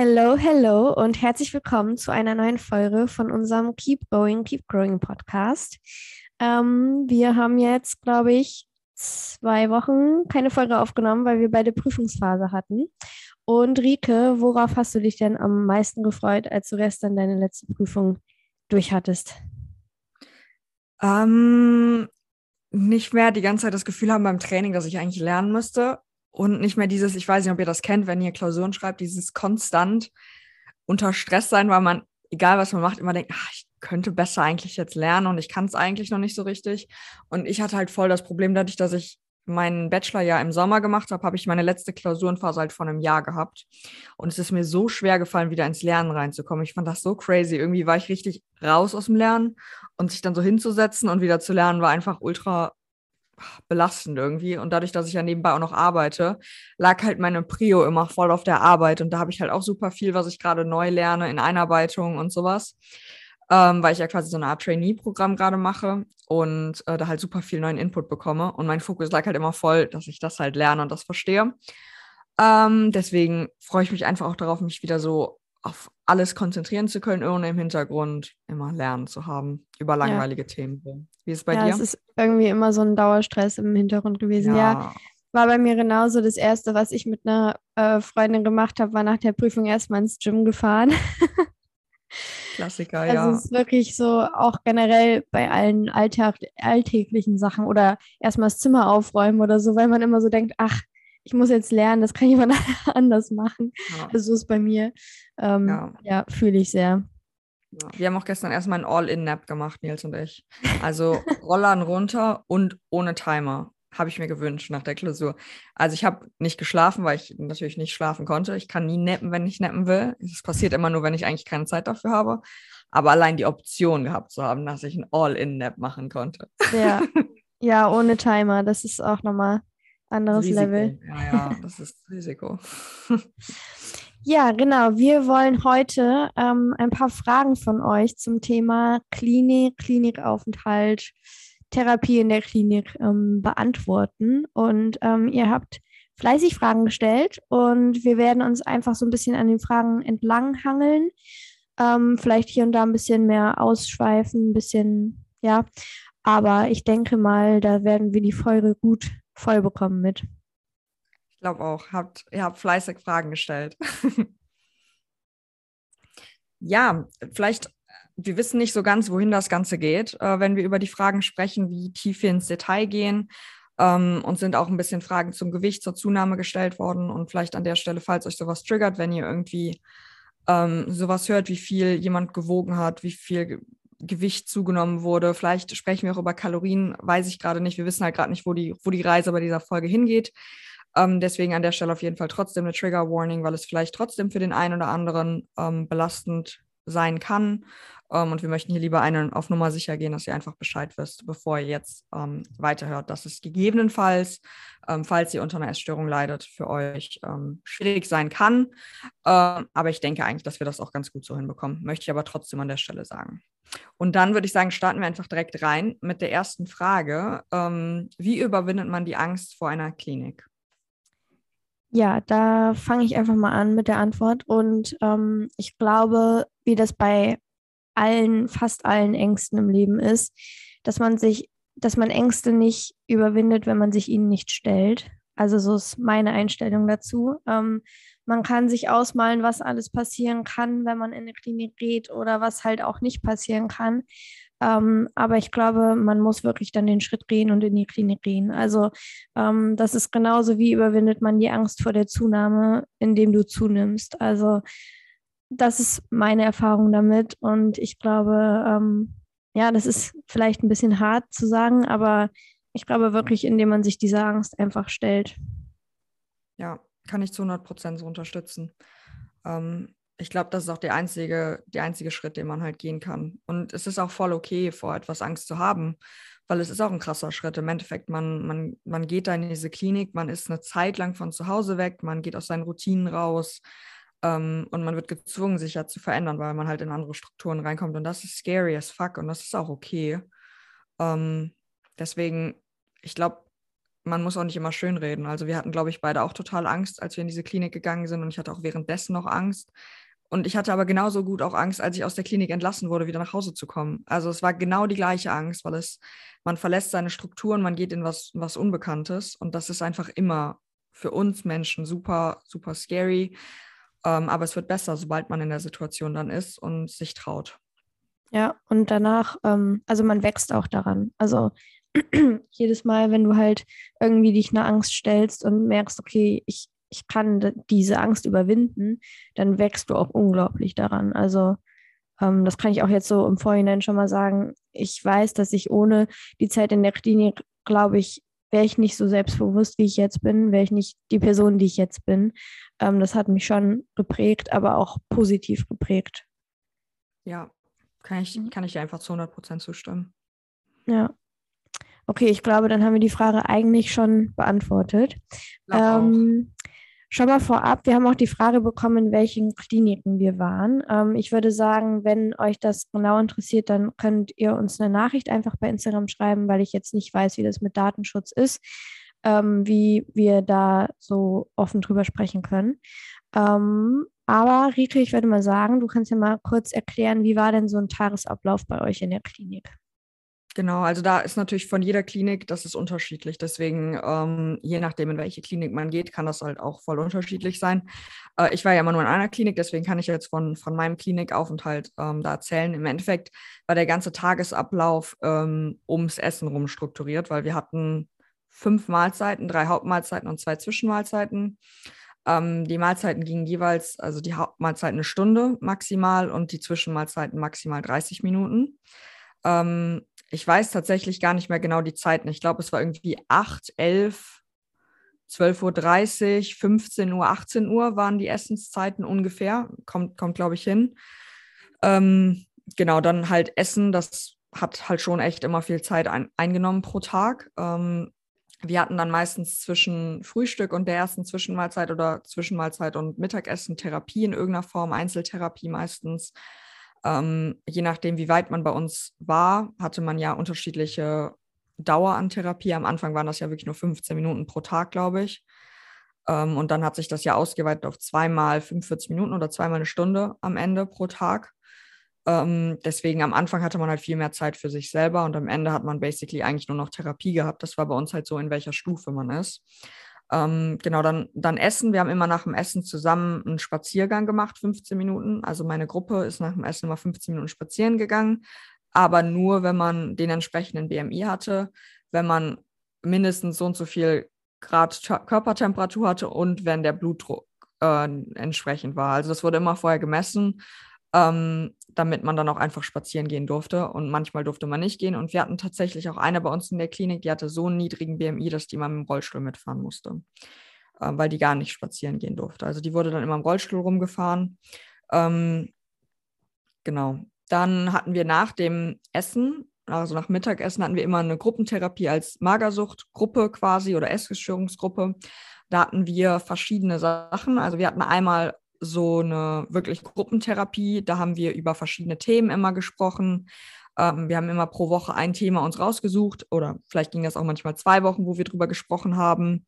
Hello, hello und herzlich willkommen zu einer neuen Folge von unserem Keep Going, Keep Growing Podcast. Ähm, wir haben jetzt, glaube ich, zwei Wochen keine Folge aufgenommen, weil wir beide Prüfungsphase hatten. Und Rike, worauf hast du dich denn am meisten gefreut, als du gestern deine letzte Prüfung durchhattest? Ähm, nicht mehr die ganze Zeit das Gefühl haben beim Training, dass ich eigentlich lernen müsste. Und nicht mehr dieses, ich weiß nicht, ob ihr das kennt, wenn ihr Klausuren schreibt, dieses konstant unter Stress sein, weil man, egal was man macht, immer denkt, ach, ich könnte besser eigentlich jetzt lernen und ich kann es eigentlich noch nicht so richtig. Und ich hatte halt voll das Problem dadurch, dass ich meinen Bachelor ja im Sommer gemacht habe, habe ich meine letzte Klausurenphase halt vor einem Jahr gehabt. Und es ist mir so schwer gefallen, wieder ins Lernen reinzukommen. Ich fand das so crazy. Irgendwie war ich richtig raus aus dem Lernen und sich dann so hinzusetzen und wieder zu lernen, war einfach ultra belastend irgendwie. Und dadurch, dass ich ja nebenbei auch noch arbeite, lag halt meine Prio immer voll auf der Arbeit. Und da habe ich halt auch super viel, was ich gerade neu lerne in Einarbeitung und sowas ähm, weil ich ja quasi so eine Art Trainee-Programm gerade mache und äh, da halt super viel neuen Input bekomme. Und mein Fokus lag halt immer voll, dass ich das halt lerne und das verstehe. Ähm, deswegen freue ich mich einfach auch darauf, mich wieder so auf alles konzentrieren zu können, ohne im Hintergrund immer lernen zu haben über langweilige ja. Themen. Wie ist es bei ja, dir? Es ist irgendwie immer so ein Dauerstress im Hintergrund gewesen. Ja, ja war bei mir genauso. Das erste, was ich mit einer äh, Freundin gemacht habe, war nach der Prüfung erstmal ins Gym gefahren. Klassiker, also ja. Also es ist wirklich so, auch generell bei allen Alltag, alltäglichen Sachen oder erstmal das Zimmer aufräumen oder so, weil man immer so denkt, ach, ich muss jetzt lernen, das kann jemand anders machen. Ja. Also so ist bei mir. Ähm, ja, ja fühle ich sehr. Ja. Wir haben auch gestern erstmal ein All-In-Nap gemacht, Nils und ich. Also Rollern runter und ohne Timer habe ich mir gewünscht nach der Klausur. Also ich habe nicht geschlafen, weil ich natürlich nicht schlafen konnte. Ich kann nie nappen, wenn ich nappen will. Es passiert immer nur, wenn ich eigentlich keine Zeit dafür habe. Aber allein die Option gehabt zu haben, dass ich ein All-In-Nap machen konnte. Ja. ja, ohne Timer, das ist auch nochmal anderes Risiko. Level. Ja, ja, das ist Risiko. Ja, genau. Wir wollen heute ähm, ein paar Fragen von euch zum Thema Klinik, Klinikaufenthalt, Therapie in der Klinik ähm, beantworten. Und ähm, ihr habt fleißig Fragen gestellt und wir werden uns einfach so ein bisschen an den Fragen entlanghangeln. Ähm, vielleicht hier und da ein bisschen mehr ausschweifen, ein bisschen, ja. Aber ich denke mal, da werden wir die Folge gut voll bekommen mit. Ich glaube auch. Habt, ihr habt fleißig Fragen gestellt. ja, vielleicht wir wissen nicht so ganz, wohin das Ganze geht, äh, wenn wir über die Fragen sprechen, wie tief wir ins Detail gehen. Ähm, und sind auch ein bisschen Fragen zum Gewicht, zur Zunahme gestellt worden. Und vielleicht an der Stelle, falls euch sowas triggert, wenn ihr irgendwie ähm, sowas hört, wie viel jemand gewogen hat, wie viel Gewicht zugenommen wurde. Vielleicht sprechen wir auch über Kalorien, weiß ich gerade nicht. Wir wissen halt gerade nicht, wo die, wo die Reise bei dieser Folge hingeht. Ähm, deswegen an der Stelle auf jeden Fall trotzdem eine Trigger Warning, weil es vielleicht trotzdem für den einen oder anderen ähm, belastend sein kann. Ähm, und wir möchten hier lieber einen auf Nummer sicher gehen, dass ihr einfach Bescheid wisst, bevor ihr jetzt ähm, weiterhört, dass es gegebenenfalls, ähm, falls ihr unter einer Essstörung leidet, für euch ähm, schwierig sein kann. Aber ich denke eigentlich, dass wir das auch ganz gut so hinbekommen. Möchte ich aber trotzdem an der Stelle sagen. Und dann würde ich sagen, starten wir einfach direkt rein mit der ersten Frage. Ähm, wie überwindet man die Angst vor einer Klinik? Ja, da fange ich einfach mal an mit der Antwort. Und ähm, ich glaube, wie das bei allen, fast allen Ängsten im Leben ist, dass man sich, dass man Ängste nicht überwindet, wenn man sich ihnen nicht stellt. Also so ist meine Einstellung dazu. Ähm, man kann sich ausmalen, was alles passieren kann, wenn man in eine Klinik geht oder was halt auch nicht passieren kann. Ähm, aber ich glaube, man muss wirklich dann den Schritt gehen und in die Klinik gehen. Also ähm, das ist genauso wie überwindet man die Angst vor der Zunahme, indem du zunimmst. Also das ist meine Erfahrung damit und ich glaube, ähm, ja, das ist vielleicht ein bisschen hart zu sagen, aber ich glaube wirklich, indem man sich dieser Angst einfach stellt. Ja, kann ich zu 100 Prozent so unterstützen. Ähm, ich glaube, das ist auch der einzige, der einzige Schritt, den man halt gehen kann. Und es ist auch voll okay, vor etwas Angst zu haben, weil es ist auch ein krasser Schritt. Im Endeffekt, man, man, man geht da in diese Klinik, man ist eine Zeit lang von zu Hause weg, man geht aus seinen Routinen raus ähm, und man wird gezwungen, sich ja zu verändern, weil man halt in andere Strukturen reinkommt. Und das ist scary as fuck und das ist auch okay. Ähm, deswegen, ich glaube, man muss auch nicht immer schönreden. Also wir hatten, glaube ich, beide auch total Angst, als wir in diese Klinik gegangen sind und ich hatte auch währenddessen noch Angst. Und ich hatte aber genauso gut auch Angst, als ich aus der Klinik entlassen wurde, wieder nach Hause zu kommen. Also es war genau die gleiche Angst, weil es, man verlässt seine Strukturen, man geht in was, was Unbekanntes und das ist einfach immer für uns Menschen super, super scary. Ähm, aber es wird besser, sobald man in der Situation dann ist und sich traut. Ja, und danach, ähm, also man wächst auch daran. Also jedes Mal, wenn du halt irgendwie dich einer Angst stellst und merkst, okay, ich, ich kann diese Angst überwinden, dann wächst du auch unglaublich daran. Also ähm, das kann ich auch jetzt so im Vorhinein schon mal sagen. Ich weiß, dass ich ohne die Zeit in der Klinik, glaube ich, wäre ich nicht so selbstbewusst, wie ich jetzt bin, wäre ich nicht die Person, die ich jetzt bin. Ähm, das hat mich schon geprägt, aber auch positiv geprägt. Ja, kann ich, mhm. kann ich einfach zu 100 Prozent zustimmen. Ja. Okay, ich glaube, dann haben wir die Frage eigentlich schon beantwortet. Ähm, schon mal vorab, wir haben auch die Frage bekommen, in welchen Kliniken wir waren. Ähm, ich würde sagen, wenn euch das genau interessiert, dann könnt ihr uns eine Nachricht einfach bei Instagram schreiben, weil ich jetzt nicht weiß, wie das mit Datenschutz ist, ähm, wie wir da so offen drüber sprechen können. Ähm, aber Rike, ich würde mal sagen, du kannst ja mal kurz erklären, wie war denn so ein Tagesablauf bei euch in der Klinik? Genau, also da ist natürlich von jeder Klinik, das ist unterschiedlich. Deswegen, ähm, je nachdem, in welche Klinik man geht, kann das halt auch voll unterschiedlich sein. Äh, ich war ja immer nur in einer Klinik, deswegen kann ich jetzt von, von meinem Klinikaufenthalt ähm, da erzählen. Im Endeffekt war der ganze Tagesablauf ähm, ums Essen rum strukturiert, weil wir hatten fünf Mahlzeiten, drei Hauptmahlzeiten und zwei Zwischenmahlzeiten. Ähm, die Mahlzeiten gingen jeweils, also die Hauptmahlzeiten eine Stunde maximal und die Zwischenmahlzeiten maximal 30 Minuten. Ähm, ich weiß tatsächlich gar nicht mehr genau die Zeiten. Ich glaube, es war irgendwie 8, 11, 12.30 Uhr, 15 Uhr, 18 Uhr waren die Essenszeiten ungefähr. Kommt, kommt glaube ich, hin. Ähm, genau, dann halt Essen, das hat halt schon echt immer viel Zeit ein, eingenommen pro Tag. Ähm, wir hatten dann meistens zwischen Frühstück und der ersten Zwischenmahlzeit oder Zwischenmahlzeit und Mittagessen Therapie in irgendeiner Form, Einzeltherapie meistens. Ähm, je nachdem, wie weit man bei uns war, hatte man ja unterschiedliche Dauer an Therapie. Am Anfang waren das ja wirklich nur 15 Minuten pro Tag, glaube ich. Ähm, und dann hat sich das ja ausgeweitet auf zweimal 45 Minuten oder zweimal eine Stunde am Ende pro Tag. Ähm, deswegen am Anfang hatte man halt viel mehr Zeit für sich selber und am Ende hat man basically eigentlich nur noch Therapie gehabt. Das war bei uns halt so, in welcher Stufe man ist. Ähm, genau, dann, dann Essen. Wir haben immer nach dem Essen zusammen einen Spaziergang gemacht, 15 Minuten. Also meine Gruppe ist nach dem Essen immer 15 Minuten spazieren gegangen, aber nur, wenn man den entsprechenden BMI hatte, wenn man mindestens so und so viel Grad Körpertemperatur hatte und wenn der Blutdruck äh, entsprechend war. Also das wurde immer vorher gemessen ähm, damit man dann auch einfach spazieren gehen durfte. Und manchmal durfte man nicht gehen. Und wir hatten tatsächlich auch eine bei uns in der Klinik, die hatte so einen niedrigen BMI, dass die mal dem Rollstuhl mitfahren musste, äh, weil die gar nicht spazieren gehen durfte. Also die wurde dann immer im Rollstuhl rumgefahren. Ähm, genau. Dann hatten wir nach dem Essen, also nach Mittagessen, hatten wir immer eine Gruppentherapie als Magersuchtgruppe quasi oder Essgestörungsgruppe. Da hatten wir verschiedene Sachen. Also wir hatten einmal so eine wirklich Gruppentherapie. Da haben wir über verschiedene Themen immer gesprochen. Ähm, wir haben immer pro Woche ein Thema uns rausgesucht oder vielleicht ging das auch manchmal zwei Wochen, wo wir drüber gesprochen haben.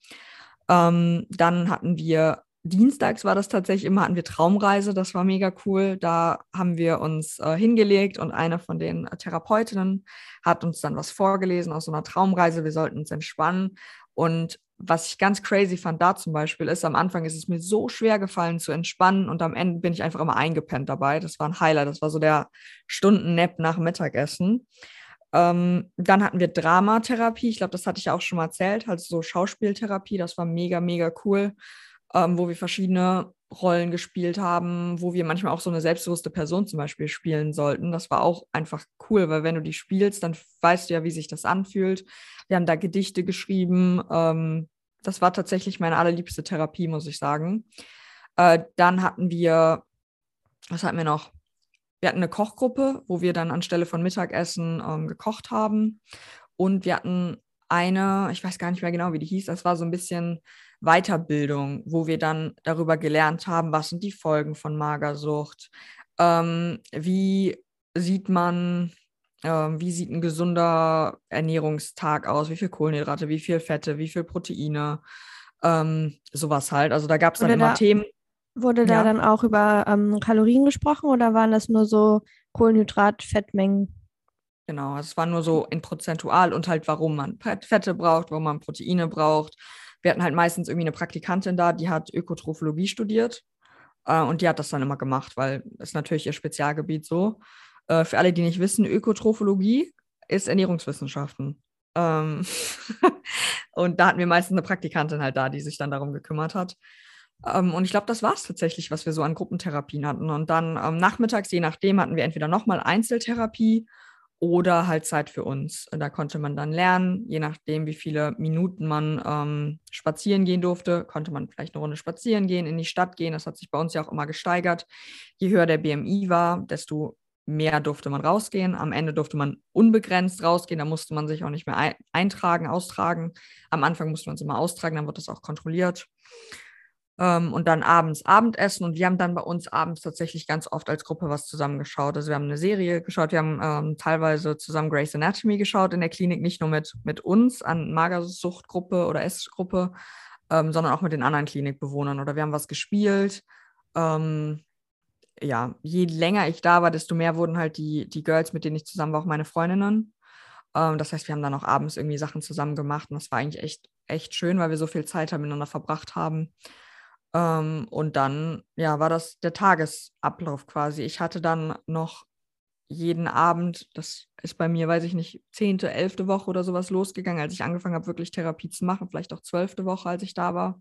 Ähm, dann hatten wir Dienstags war das tatsächlich immer, hatten wir Traumreise, das war mega cool. Da haben wir uns äh, hingelegt und eine von den Therapeutinnen hat uns dann was vorgelesen aus so einer Traumreise. Wir sollten uns entspannen. Und was ich ganz crazy fand da zum Beispiel ist, am Anfang ist es mir so schwer gefallen zu entspannen und am Ende bin ich einfach immer eingepennt dabei. Das war ein Highlight, das war so der Stunden-Nap nach Mittagessen. Ähm, dann hatten wir Dramatherapie, ich glaube, das hatte ich auch schon mal erzählt, also so Schauspieltherapie, das war mega, mega cool, ähm, wo wir verschiedene Rollen gespielt haben, wo wir manchmal auch so eine selbstbewusste Person zum Beispiel spielen sollten. Das war auch einfach cool, weil wenn du die spielst, dann weißt du ja, wie sich das anfühlt. Wir haben da Gedichte geschrieben. Ähm, das war tatsächlich meine allerliebste Therapie, muss ich sagen. Äh, dann hatten wir, was hatten wir noch? Wir hatten eine Kochgruppe, wo wir dann anstelle von Mittagessen ähm, gekocht haben. Und wir hatten eine, ich weiß gar nicht mehr genau, wie die hieß, das war so ein bisschen Weiterbildung, wo wir dann darüber gelernt haben, was sind die Folgen von Magersucht, ähm, wie sieht man ähm, wie sieht ein gesunder Ernährungstag aus, wie viel Kohlenhydrate, wie viel Fette, wie viel Proteine, ähm, sowas halt. Also da gab es dann immer da, Themen. Wurde da Ja. dann auch über ähm, Kalorien gesprochen oder waren das nur so Kohlenhydrat, Fettmengen? Genau, also es war nur so in prozentual und halt, warum man Fett- Fette braucht, warum man Proteine braucht. Wir hatten halt meistens irgendwie eine Praktikantin da, die hat Ökotrophologie studiert äh, und die hat das dann immer gemacht, weil das ist natürlich ihr Spezialgebiet so. Äh, für alle, die nicht wissen, Ökotrophologie ist Ernährungswissenschaften. Ähm und da hatten wir meistens eine Praktikantin halt da, die sich dann darum gekümmert hat. Ähm, und ich glaube, das war es tatsächlich, was wir so an Gruppentherapien hatten. Und dann ähm, nachmittags, je nachdem, hatten wir entweder nochmal Einzeltherapie oder halt Zeit für uns. Da konnte man dann lernen, je nachdem, wie viele Minuten man ähm, spazieren gehen durfte, konnte man vielleicht eine Runde spazieren gehen, in die Stadt gehen. Das hat sich bei uns ja auch immer gesteigert. Je höher der BMI war, desto mehr durfte man rausgehen. Am Ende durfte man unbegrenzt rausgehen. Da musste man sich auch nicht mehr ein eintragen, austragen. Am Anfang musste man es immer austragen, dann wird das auch kontrolliert. Ähm, und dann abends Abendessen. Und wir haben dann bei uns abends tatsächlich ganz oft als Gruppe was zusammengeschaut. Also wir haben eine Serie geschaut, wir haben ähm, teilweise zusammen Grey's Anatomy geschaut in der Klinik, nicht nur mit, mit uns an Magersuchtgruppe oder Essgruppe, ähm, sondern auch mit den anderen Klinikbewohnern. Oder wir haben was gespielt. Ähm, ja, je länger ich da war, desto mehr wurden halt die, die Girls, mit denen ich zusammen war, auch meine Freundinnen. Ähm, das heißt, wir haben dann auch abends irgendwie Sachen zusammen gemacht und das war eigentlich echt, echt schön, weil wir so viel Zeit miteinander verbracht haben. Ähm, und dann, ja, war das der Tagesablauf quasi. Ich hatte dann noch jeden Abend, das ist bei mir, weiß ich nicht, zehnte, elfte Woche oder sowas losgegangen, als ich angefangen habe, wirklich Therapie zu machen, vielleicht auch zwölfte Woche, als ich da war.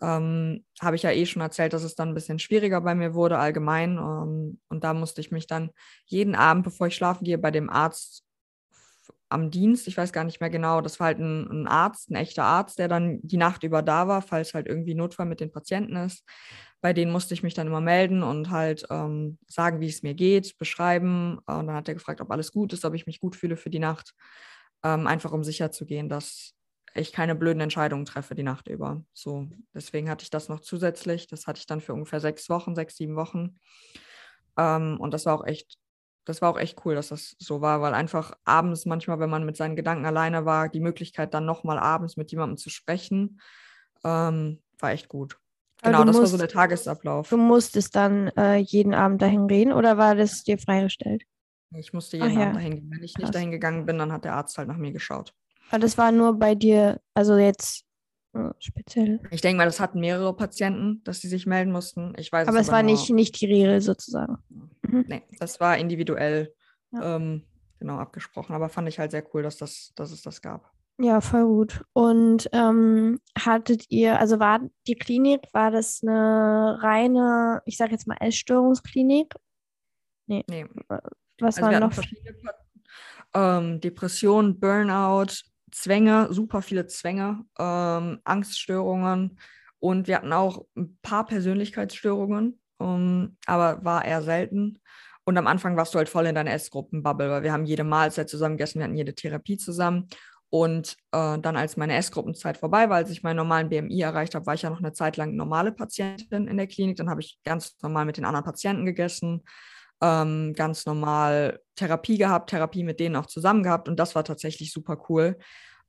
Ähm, habe ich ja eh schon erzählt, dass es dann ein bisschen schwieriger bei mir wurde allgemein. Ähm, und da musste ich mich dann jeden Abend, bevor ich schlafen gehe, bei dem Arzt am Dienst, ich weiß gar nicht mehr genau, das war halt ein, ein, Arzt, ein echter Arzt, der dann die Nacht über da war, falls halt irgendwie Notfall mit den Patienten ist. Bei denen musste ich mich dann immer melden und halt ähm, sagen, wie es mir geht, beschreiben. Und dann hat er gefragt, ob alles gut ist, ob ich mich gut fühle für die Nacht. Ähm, einfach um sicher zu gehen, dass ich keine blöden Entscheidungen treffe die Nacht über. So, deswegen hatte ich das noch zusätzlich. Das hatte ich dann für ungefähr sechs Wochen, sechs, sieben Wochen. Ähm, und das war auch echt das war auch echt cool, dass das so war, weil einfach abends manchmal, wenn man mit seinen Gedanken alleine war, die Möglichkeit dann nochmal abends mit jemandem zu sprechen, ähm, war echt gut. Genau, du das war musst- so der Tagesablauf. Du musstest dann äh, jeden Abend dahin gehen oder war das dir freigestellt? Ich musste Ach jeden ja. Abend dahin gehen. Wenn ich Krass. nicht dahin gegangen bin, dann hat der Arzt halt nach mir geschaut. Aber das war nur bei dir, also jetzt äh, speziell. Ich denke mal, das hatten mehrere Patienten, dass sie sich melden mussten. Ich weiß Aber es aber war nicht, nicht die Regel sozusagen. Mhm. Nee, das war individuell Ja. ähm, genau abgesprochen. Aber fand ich halt sehr cool, dass, das, dass es das gab. Ja, voll gut. Und ähm, hattet ihr, also war die Klinik, war das eine reine, ich sage jetzt mal Essstörungsklinik? Nee. Was Also waren noch? ähm, Depression, Burnout, Zwänge, super viele Zwänge, ähm, Angststörungen und wir hatten auch ein paar Persönlichkeitsstörungen, ähm, aber war eher selten. Und am Anfang warst du halt voll in deiner Essgruppenbubble, weil wir haben jede Mahlzeit zusammen gegessen, wir hatten jede Therapie zusammen. Und äh, dann, als meine Essgruppenzeit vorbei war, als ich meinen normalen BMI erreicht habe, war ich ja noch eine Zeit lang normale Patientin in der Klinik. Dann habe ich ganz normal mit den anderen Patienten gegessen ähm, ganz normal Therapie gehabt, Therapie mit denen auch zusammen gehabt und das war tatsächlich super cool,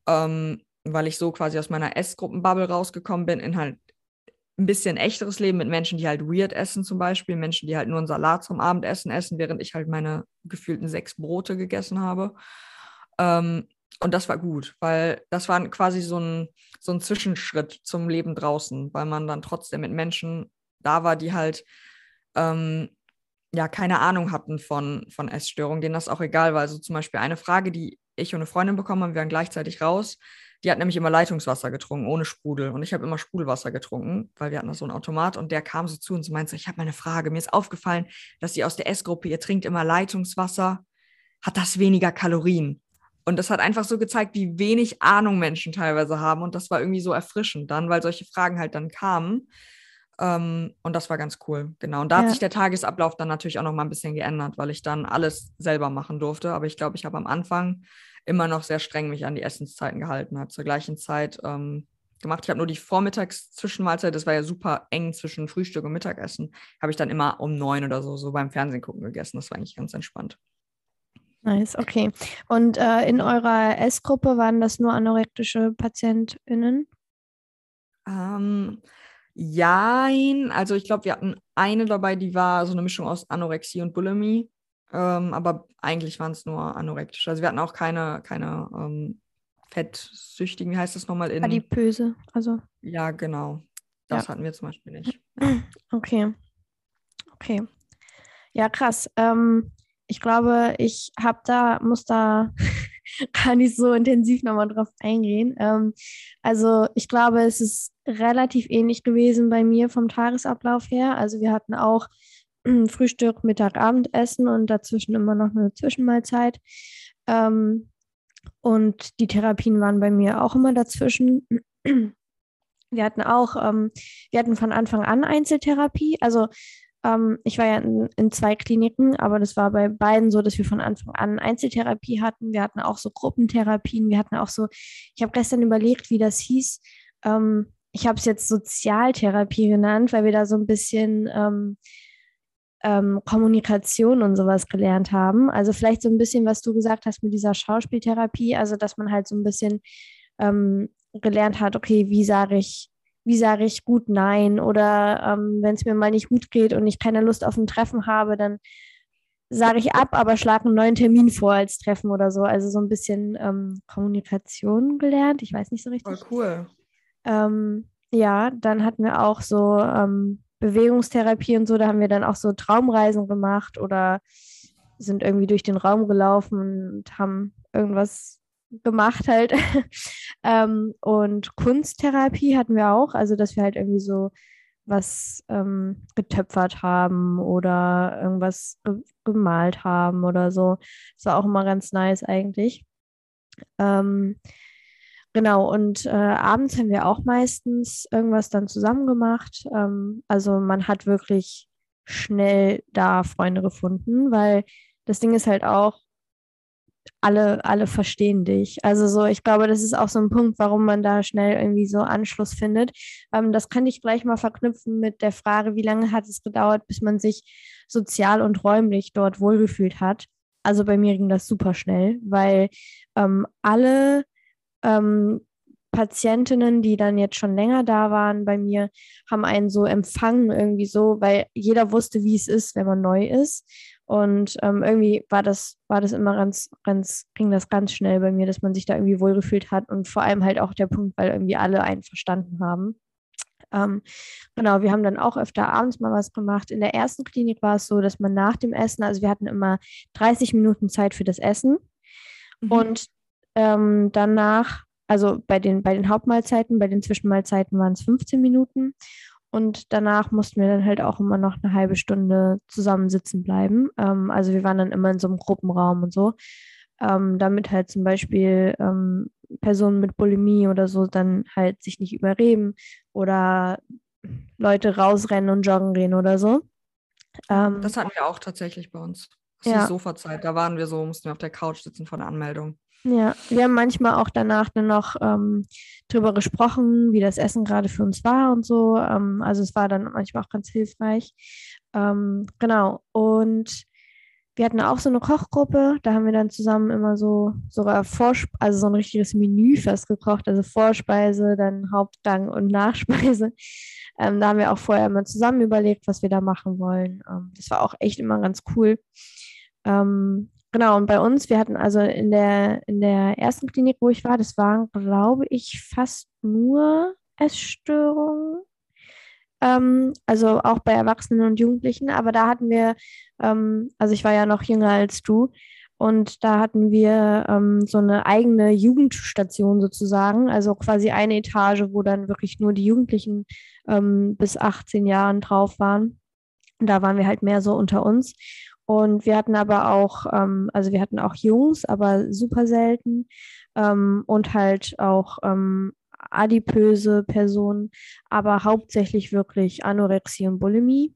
ähm, weil ich so quasi aus meiner Essgruppenbubble rausgekommen bin in halt ein bisschen echteres Leben mit Menschen, die halt weird essen zum Beispiel, Menschen, die halt nur einen Salat zum Abendessen essen, während ich halt meine gefühlten sechs Brote gegessen habe. Ähm, und das war gut, weil das war quasi so ein, so ein Zwischenschritt zum Leben draußen, weil man dann trotzdem mit Menschen da war, die halt ähm, ja keine Ahnung hatten von, von Essstörungen, denen das auch egal war. Also zum Beispiel eine Frage, die ich und eine Freundin bekommen haben, wir waren gleichzeitig raus. Die hat nämlich immer Leitungswasser getrunken, ohne Sprudel. Und ich habe immer Sprudelwasser getrunken, weil wir hatten da so einen Automat. Und der kam so zu uns und meinte, so, ich habe mal eine Frage. Mir ist aufgefallen, dass sie aus der Essgruppe, ihr trinkt immer Leitungswasser. Hat das weniger Kalorien? Und das hat einfach so gezeigt, wie wenig Ahnung Menschen teilweise haben. Und das war irgendwie so erfrischend dann, weil solche Fragen halt dann kamen. Ähm, und das war ganz cool, genau. Und da Ja. hat sich der Tagesablauf dann natürlich auch noch mal ein bisschen geändert, weil ich dann alles selber machen durfte. Aber ich glaube, ich habe am Anfang immer noch sehr streng mich an die Essenszeiten gehalten, habe zur gleichen Zeit ähm, gemacht. Ich habe nur die Vormittags-Zwischenmahlzeit, das war ja super eng zwischen Frühstück und Mittagessen, habe ich dann immer um neun oder so, so beim Fernsehen gucken gegessen. Das war eigentlich ganz entspannt. Nice, okay. Und äh, in eurer S-Gruppe waren das nur anorektische PatientInnen? Ähm, jein, also ich glaube, wir hatten eine dabei, die war so eine Mischung aus Anorexie und Bulimie. Ähm, aber eigentlich waren es nur anorektische. Also wir hatten auch keine, keine ähm, Fettsüchtigen, wie heißt das nochmal in. Adipöse, also. Ja, genau. Das ja. hatten wir zum Beispiel nicht. Ja. Okay. Okay. Ja, krass. Ähm, ich glaube, ich habe da, muss da gar nicht so intensiv nochmal drauf eingehen. Ähm, also ich glaube, es ist relativ ähnlich gewesen bei mir vom Tagesablauf her. Also wir hatten auch Frühstück, Mittag, Abendessen und dazwischen immer noch eine Zwischenmahlzeit. Ähm, und die Therapien waren bei mir auch immer dazwischen. Wir hatten auch, ähm, wir hatten von Anfang an Einzeltherapie. Also ähm, ich war ja in, in, zwei Kliniken, aber das war bei beiden so, dass wir von Anfang an Einzeltherapie hatten. Wir hatten auch so Gruppentherapien. Wir hatten auch so, ich habe gestern überlegt, wie das hieß. Ähm, ich habe es jetzt Sozialtherapie genannt, weil wir da so ein bisschen ähm, ähm, Kommunikation und sowas gelernt haben. Also vielleicht so ein bisschen, was du gesagt hast mit dieser Schauspieltherapie, also dass man halt so ein bisschen ähm, gelernt hat, okay, wie sage ich wie sage ich gut Nein oder ähm, wenn es mir mal nicht gut geht und ich keine Lust auf ein Treffen habe, dann sage ich ab, aber schlage einen neuen Termin vor als Treffen oder so. Also so ein bisschen ähm, Kommunikation gelernt. Ich weiß nicht so richtig. Voll cool. Ähm, ja, dann hatten wir auch so ähm, Bewegungstherapie und so. Da haben wir dann auch so Traumreisen gemacht oder sind irgendwie durch den Raum gelaufen und haben irgendwas gemacht halt. ähm, und Kunsttherapie hatten wir auch, also dass wir halt irgendwie so was ähm, getöpfert haben oder irgendwas ge gemalt haben oder so. Das war auch immer ganz nice eigentlich. Ähm, genau, und äh, abends haben wir auch meistens irgendwas dann zusammen gemacht. Ähm, also man hat wirklich schnell da Freunde gefunden, weil das Ding ist halt auch, alle, alle verstehen dich. Also so, ich glaube, das ist auch so ein Punkt, warum man da schnell irgendwie so Anschluss findet. Ähm, das kann ich gleich mal verknüpfen mit der Frage, wie lange hat es gedauert, bis man sich sozial und räumlich dort wohlgefühlt hat. Also bei mir ging das super schnell, weil ähm, alle ähm, Patientinnen, die dann jetzt schon länger da waren bei mir, haben einen so empfangen irgendwie so, weil jeder wusste, wie es ist, wenn man neu ist. Und ähm, irgendwie war das, war das immer ganz, ganz, ging das ganz schnell bei mir, dass man sich da irgendwie wohlgefühlt hat und vor allem halt auch der Punkt, weil irgendwie alle einen verstanden haben. Ähm, genau, wir haben dann auch öfter abends mal was gemacht. In der ersten Klinik war es so, dass man nach dem Essen, also wir hatten immer 30 Minuten Zeit für das Essen mhm. und ähm, danach, also bei den, bei den Hauptmahlzeiten, bei den Zwischenmahlzeiten waren es 15 Minuten und danach mussten wir dann halt auch immer noch eine halbe Stunde zusammensitzen bleiben. Ähm, also wir waren dann immer in so einem Gruppenraum und so, ähm, damit halt zum Beispiel ähm, Personen mit Bulimie oder so dann halt sich nicht überreden oder Leute rausrennen und joggen gehen oder so. Ähm, das hatten wir auch tatsächlich bei uns. Das ist ja. die Sofazeit. Da waren wir so, mussten wir auf der Couch sitzen vor der Anmeldung. Ja, wir haben manchmal auch danach dann noch ähm, drüber gesprochen, wie das Essen gerade für uns war und so. Ähm, also es war dann manchmal auch ganz hilfreich. Ähm, genau. Und wir hatten auch so eine Kochgruppe, da haben wir dann zusammen immer so sogar Vorsp also so ein richtiges Menü fast gekocht, also Vorspeise, dann Hauptgang und Nachspeise. Ähm, da haben wir auch vorher immer zusammen überlegt, was wir da machen wollen. Ähm, das war auch echt immer ganz cool. Ähm, Genau, und bei uns, wir hatten also in der, in der ersten Klinik, wo ich war, das waren, glaube ich, fast nur Essstörungen. Ähm, also auch bei Erwachsenen und Jugendlichen, aber da hatten wir, ähm, also ich war ja noch jünger als du, und da hatten wir ähm, so eine eigene Jugendstation sozusagen, also quasi eine Etage, wo dann wirklich nur die Jugendlichen ähm, bis 18 Jahren drauf waren. Und da waren wir halt mehr so unter uns. Und wir hatten aber auch, ähm, also wir hatten auch Jungs, aber super selten. Ähm, und halt auch ähm, adipöse Personen, aber hauptsächlich wirklich Anorexie und Bulimie.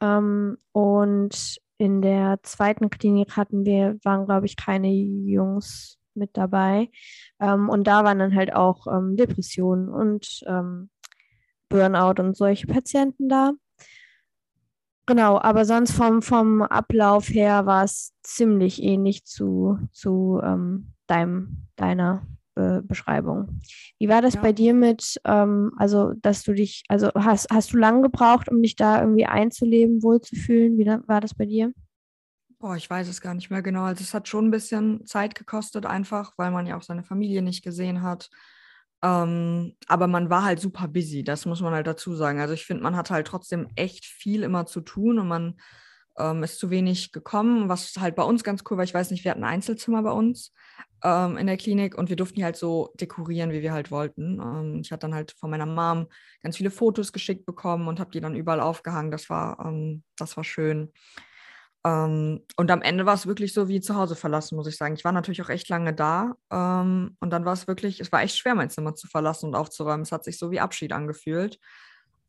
Ähm, und in der zweiten Klinik hatten wir, waren, glaube ich, keine Jungs mit dabei. Ähm, und da waren dann halt auch ähm, Depressionen und Burnout und solche Patienten da. Genau, aber sonst vom, vom Ablauf her war es ziemlich ähnlich zu, zu ähm, deinem, deiner Be Beschreibung. Wie war das ja. bei dir mit, ähm, also dass du dich, also hast, hast du lange gebraucht, um dich da irgendwie einzuleben, wohlzufühlen? Wie war das bei dir? Boah, ich weiß es gar nicht mehr genau. Also es hat schon ein bisschen Zeit gekostet, einfach, weil man ja auch seine Familie nicht gesehen hat. Ähm, aber man war halt super busy, das muss man halt dazu sagen. Also ich finde, man hat halt trotzdem echt viel immer zu tun und man ähm, ist zu wenig gekommen, was halt bei uns ganz cool war. Ich weiß nicht, wir hatten ein Einzelzimmer bei uns ähm, in der Klinik und wir durften halt so dekorieren, wie wir halt wollten. Ähm, ich hatte dann halt von meiner Mom ganz viele Fotos geschickt bekommen und habe die dann überall aufgehangen. Das war, ähm, das war schön. Ähm, und am Ende war es wirklich so wie zu Hause verlassen, muss ich sagen. Ich war natürlich auch echt lange da. Ähm, und dann war es wirklich, es war echt schwer, mein Zimmer zu verlassen und aufzuräumen. Es hat sich so wie Abschied angefühlt.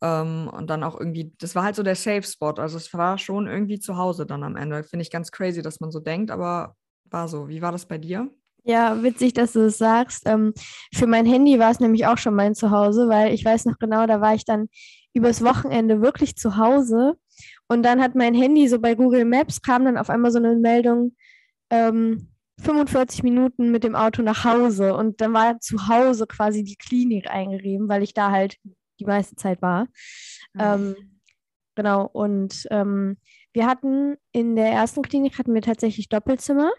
Ähm, und dann auch irgendwie, das war halt so der Safe Spot. Also es war schon irgendwie zu Hause dann am Ende. Finde ich ganz crazy, dass man so denkt, aber war so. Wie war das bei dir? Ja, witzig, dass du es das sagst. Ähm, für mein Handy war es nämlich auch schon mein Zuhause, weil ich weiß noch genau, da war ich dann übers Wochenende wirklich zu Hause und dann hat mein Handy so bei Google Maps kam dann auf einmal so eine Meldung, ähm, 45 Minuten mit dem Auto nach Hause. Und dann war zu Hause quasi die Klinik eingerieben, weil ich da halt die meiste Zeit war. Mhm. Ähm, genau. Und ähm, wir hatten in der ersten Klinik hatten wir tatsächlich Doppelzimmer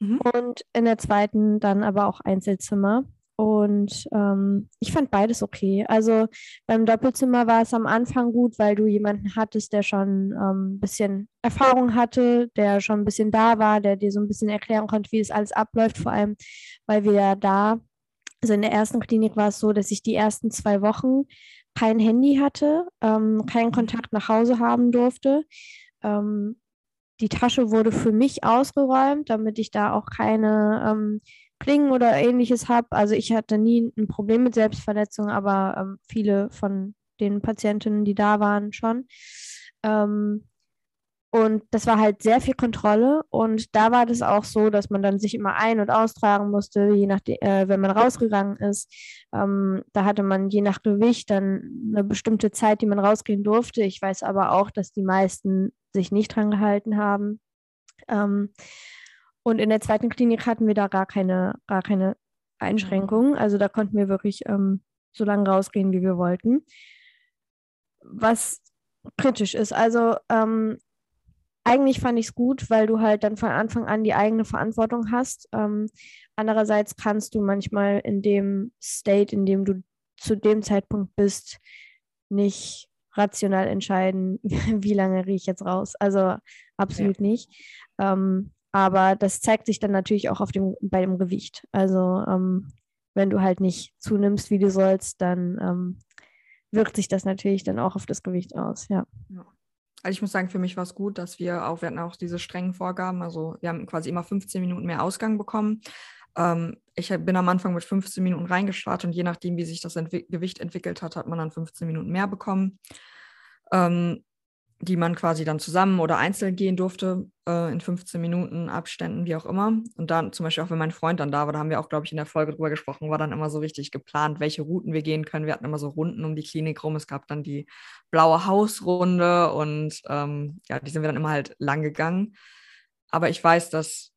mhm. und in der zweiten dann aber auch Einzelzimmer. Und ähm, ich fand beides okay. Also beim Doppelzimmer war es am Anfang gut, weil du jemanden hattest, der schon ein ähm, bisschen Erfahrung hatte, der schon ein bisschen da war, der dir so ein bisschen erklären konnte, wie es alles abläuft. Vor allem, weil wir ja da, also in der ersten Klinik war es so, dass ich die ersten zwei Wochen kein Handy hatte, ähm, keinen mhm. Kontakt nach Hause haben durfte. Ähm, die Tasche wurde für mich ausgeräumt, damit ich da auch keine ähm, Klingen oder ähnliches habe. Also ich hatte nie ein Problem mit Selbstverletzung, aber ähm, viele von den Patientinnen, die da waren, schon. Ähm, und das war halt sehr viel Kontrolle. Und da war das auch so, dass man dann sich immer ein- und austragen musste, je nachdem, äh, wenn man rausgegangen ist. Ähm, da hatte man je nach Gewicht dann eine bestimmte Zeit, die man rausgehen durfte. Ich weiß aber auch, dass die meisten sich nicht dran gehalten haben. Ähm, und in der zweiten Klinik hatten wir da gar keine, gar keine Einschränkungen. Also da konnten wir wirklich ähm, so lange rausgehen, wie wir wollten. Was kritisch ist. Also ähm, eigentlich fand ich es gut, weil du halt dann von Anfang an die eigene Verantwortung hast. Ähm, andererseits kannst du manchmal in dem State, in dem du zu dem Zeitpunkt bist, nicht rational entscheiden, wie lange rieche ich jetzt raus. Also absolut ja. nicht. Ähm, aber das zeigt sich dann natürlich auch auf dem, bei dem Gewicht. Also ähm, wenn du halt nicht zunimmst, wie du sollst, dann ähm, wirkt sich das natürlich dann auch auf das Gewicht aus, ja. ja. Also ich muss sagen, für mich war es gut, dass wir auch, wir hatten auch diese strengen Vorgaben, also wir haben quasi immer 15 Minuten mehr Ausgang bekommen. Ähm, ich bin am Anfang mit 15 Minuten reingestartet und je nachdem, wie sich das Entwi Gewicht entwickelt hat, hat man dann 15 Minuten mehr bekommen. Ähm, die man quasi dann zusammen oder einzeln gehen durfte, äh, in 15 Minuten Abständen, wie auch immer. Und dann zum Beispiel auch, wenn mein Freund dann da war, da haben wir auch, glaube ich, in der Folge drüber gesprochen, war dann immer so richtig geplant, welche Routen wir gehen können. Wir hatten immer so Runden um die Klinik rum. Es gab dann die blaue Hausrunde und ähm, ja, die sind wir dann immer halt lang gegangen. Aber ich weiß, dass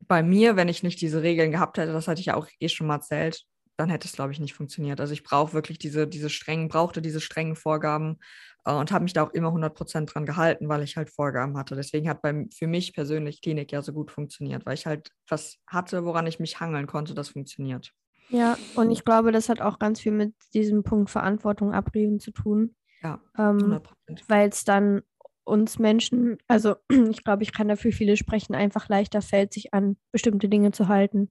bei mir, wenn ich nicht diese Regeln gehabt hätte, das hatte ich ja auch eh schon mal erzählt, dann hätte es, glaube ich, nicht funktioniert. Also ich brauche wirklich diese, diese strengen, brauchte diese strengen Vorgaben und habe mich da auch immer 100 Prozent dran gehalten, weil ich halt Vorgaben hatte. Deswegen hat beim, für mich persönlich Klinik ja so gut funktioniert, weil ich halt was hatte, woran ich mich hangeln konnte, das funktioniert. Ja, und ich glaube, das hat auch ganz viel mit diesem Punkt Verantwortung abreden zu tun. Ja, ähm, weil es dann uns Menschen, also ich glaube, ich kann dafür viele sprechen, einfach leichter fällt, sich an bestimmte Dinge zu halten.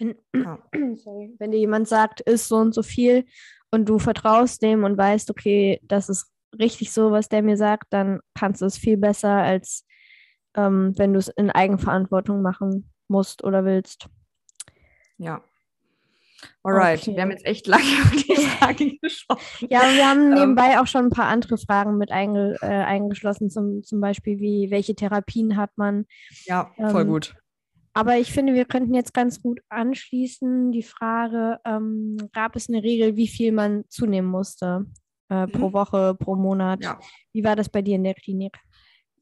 Wenn, ja. sorry, wenn dir jemand sagt, ist so und so viel und du vertraust dem und weißt, okay, das ist richtig so, was der mir sagt, dann kannst du es viel besser, als ähm, wenn du es in Eigenverantwortung machen musst oder willst. Ja. Alright, okay. wir haben jetzt echt lange über die Frage gesprochen. Ja, wir haben ähm. nebenbei auch schon ein paar andere Fragen mit einge, äh, eingeschlossen, zum, zum Beispiel wie, welche Therapien hat man? Ja, voll ähm, gut. Aber ich finde, wir könnten jetzt ganz gut anschließen die Frage, ähm, gab es eine Regel, wie viel man zunehmen musste? äh, pro Mhm. Woche, pro Monat. Ja. Wie war das bei dir in der Klinik?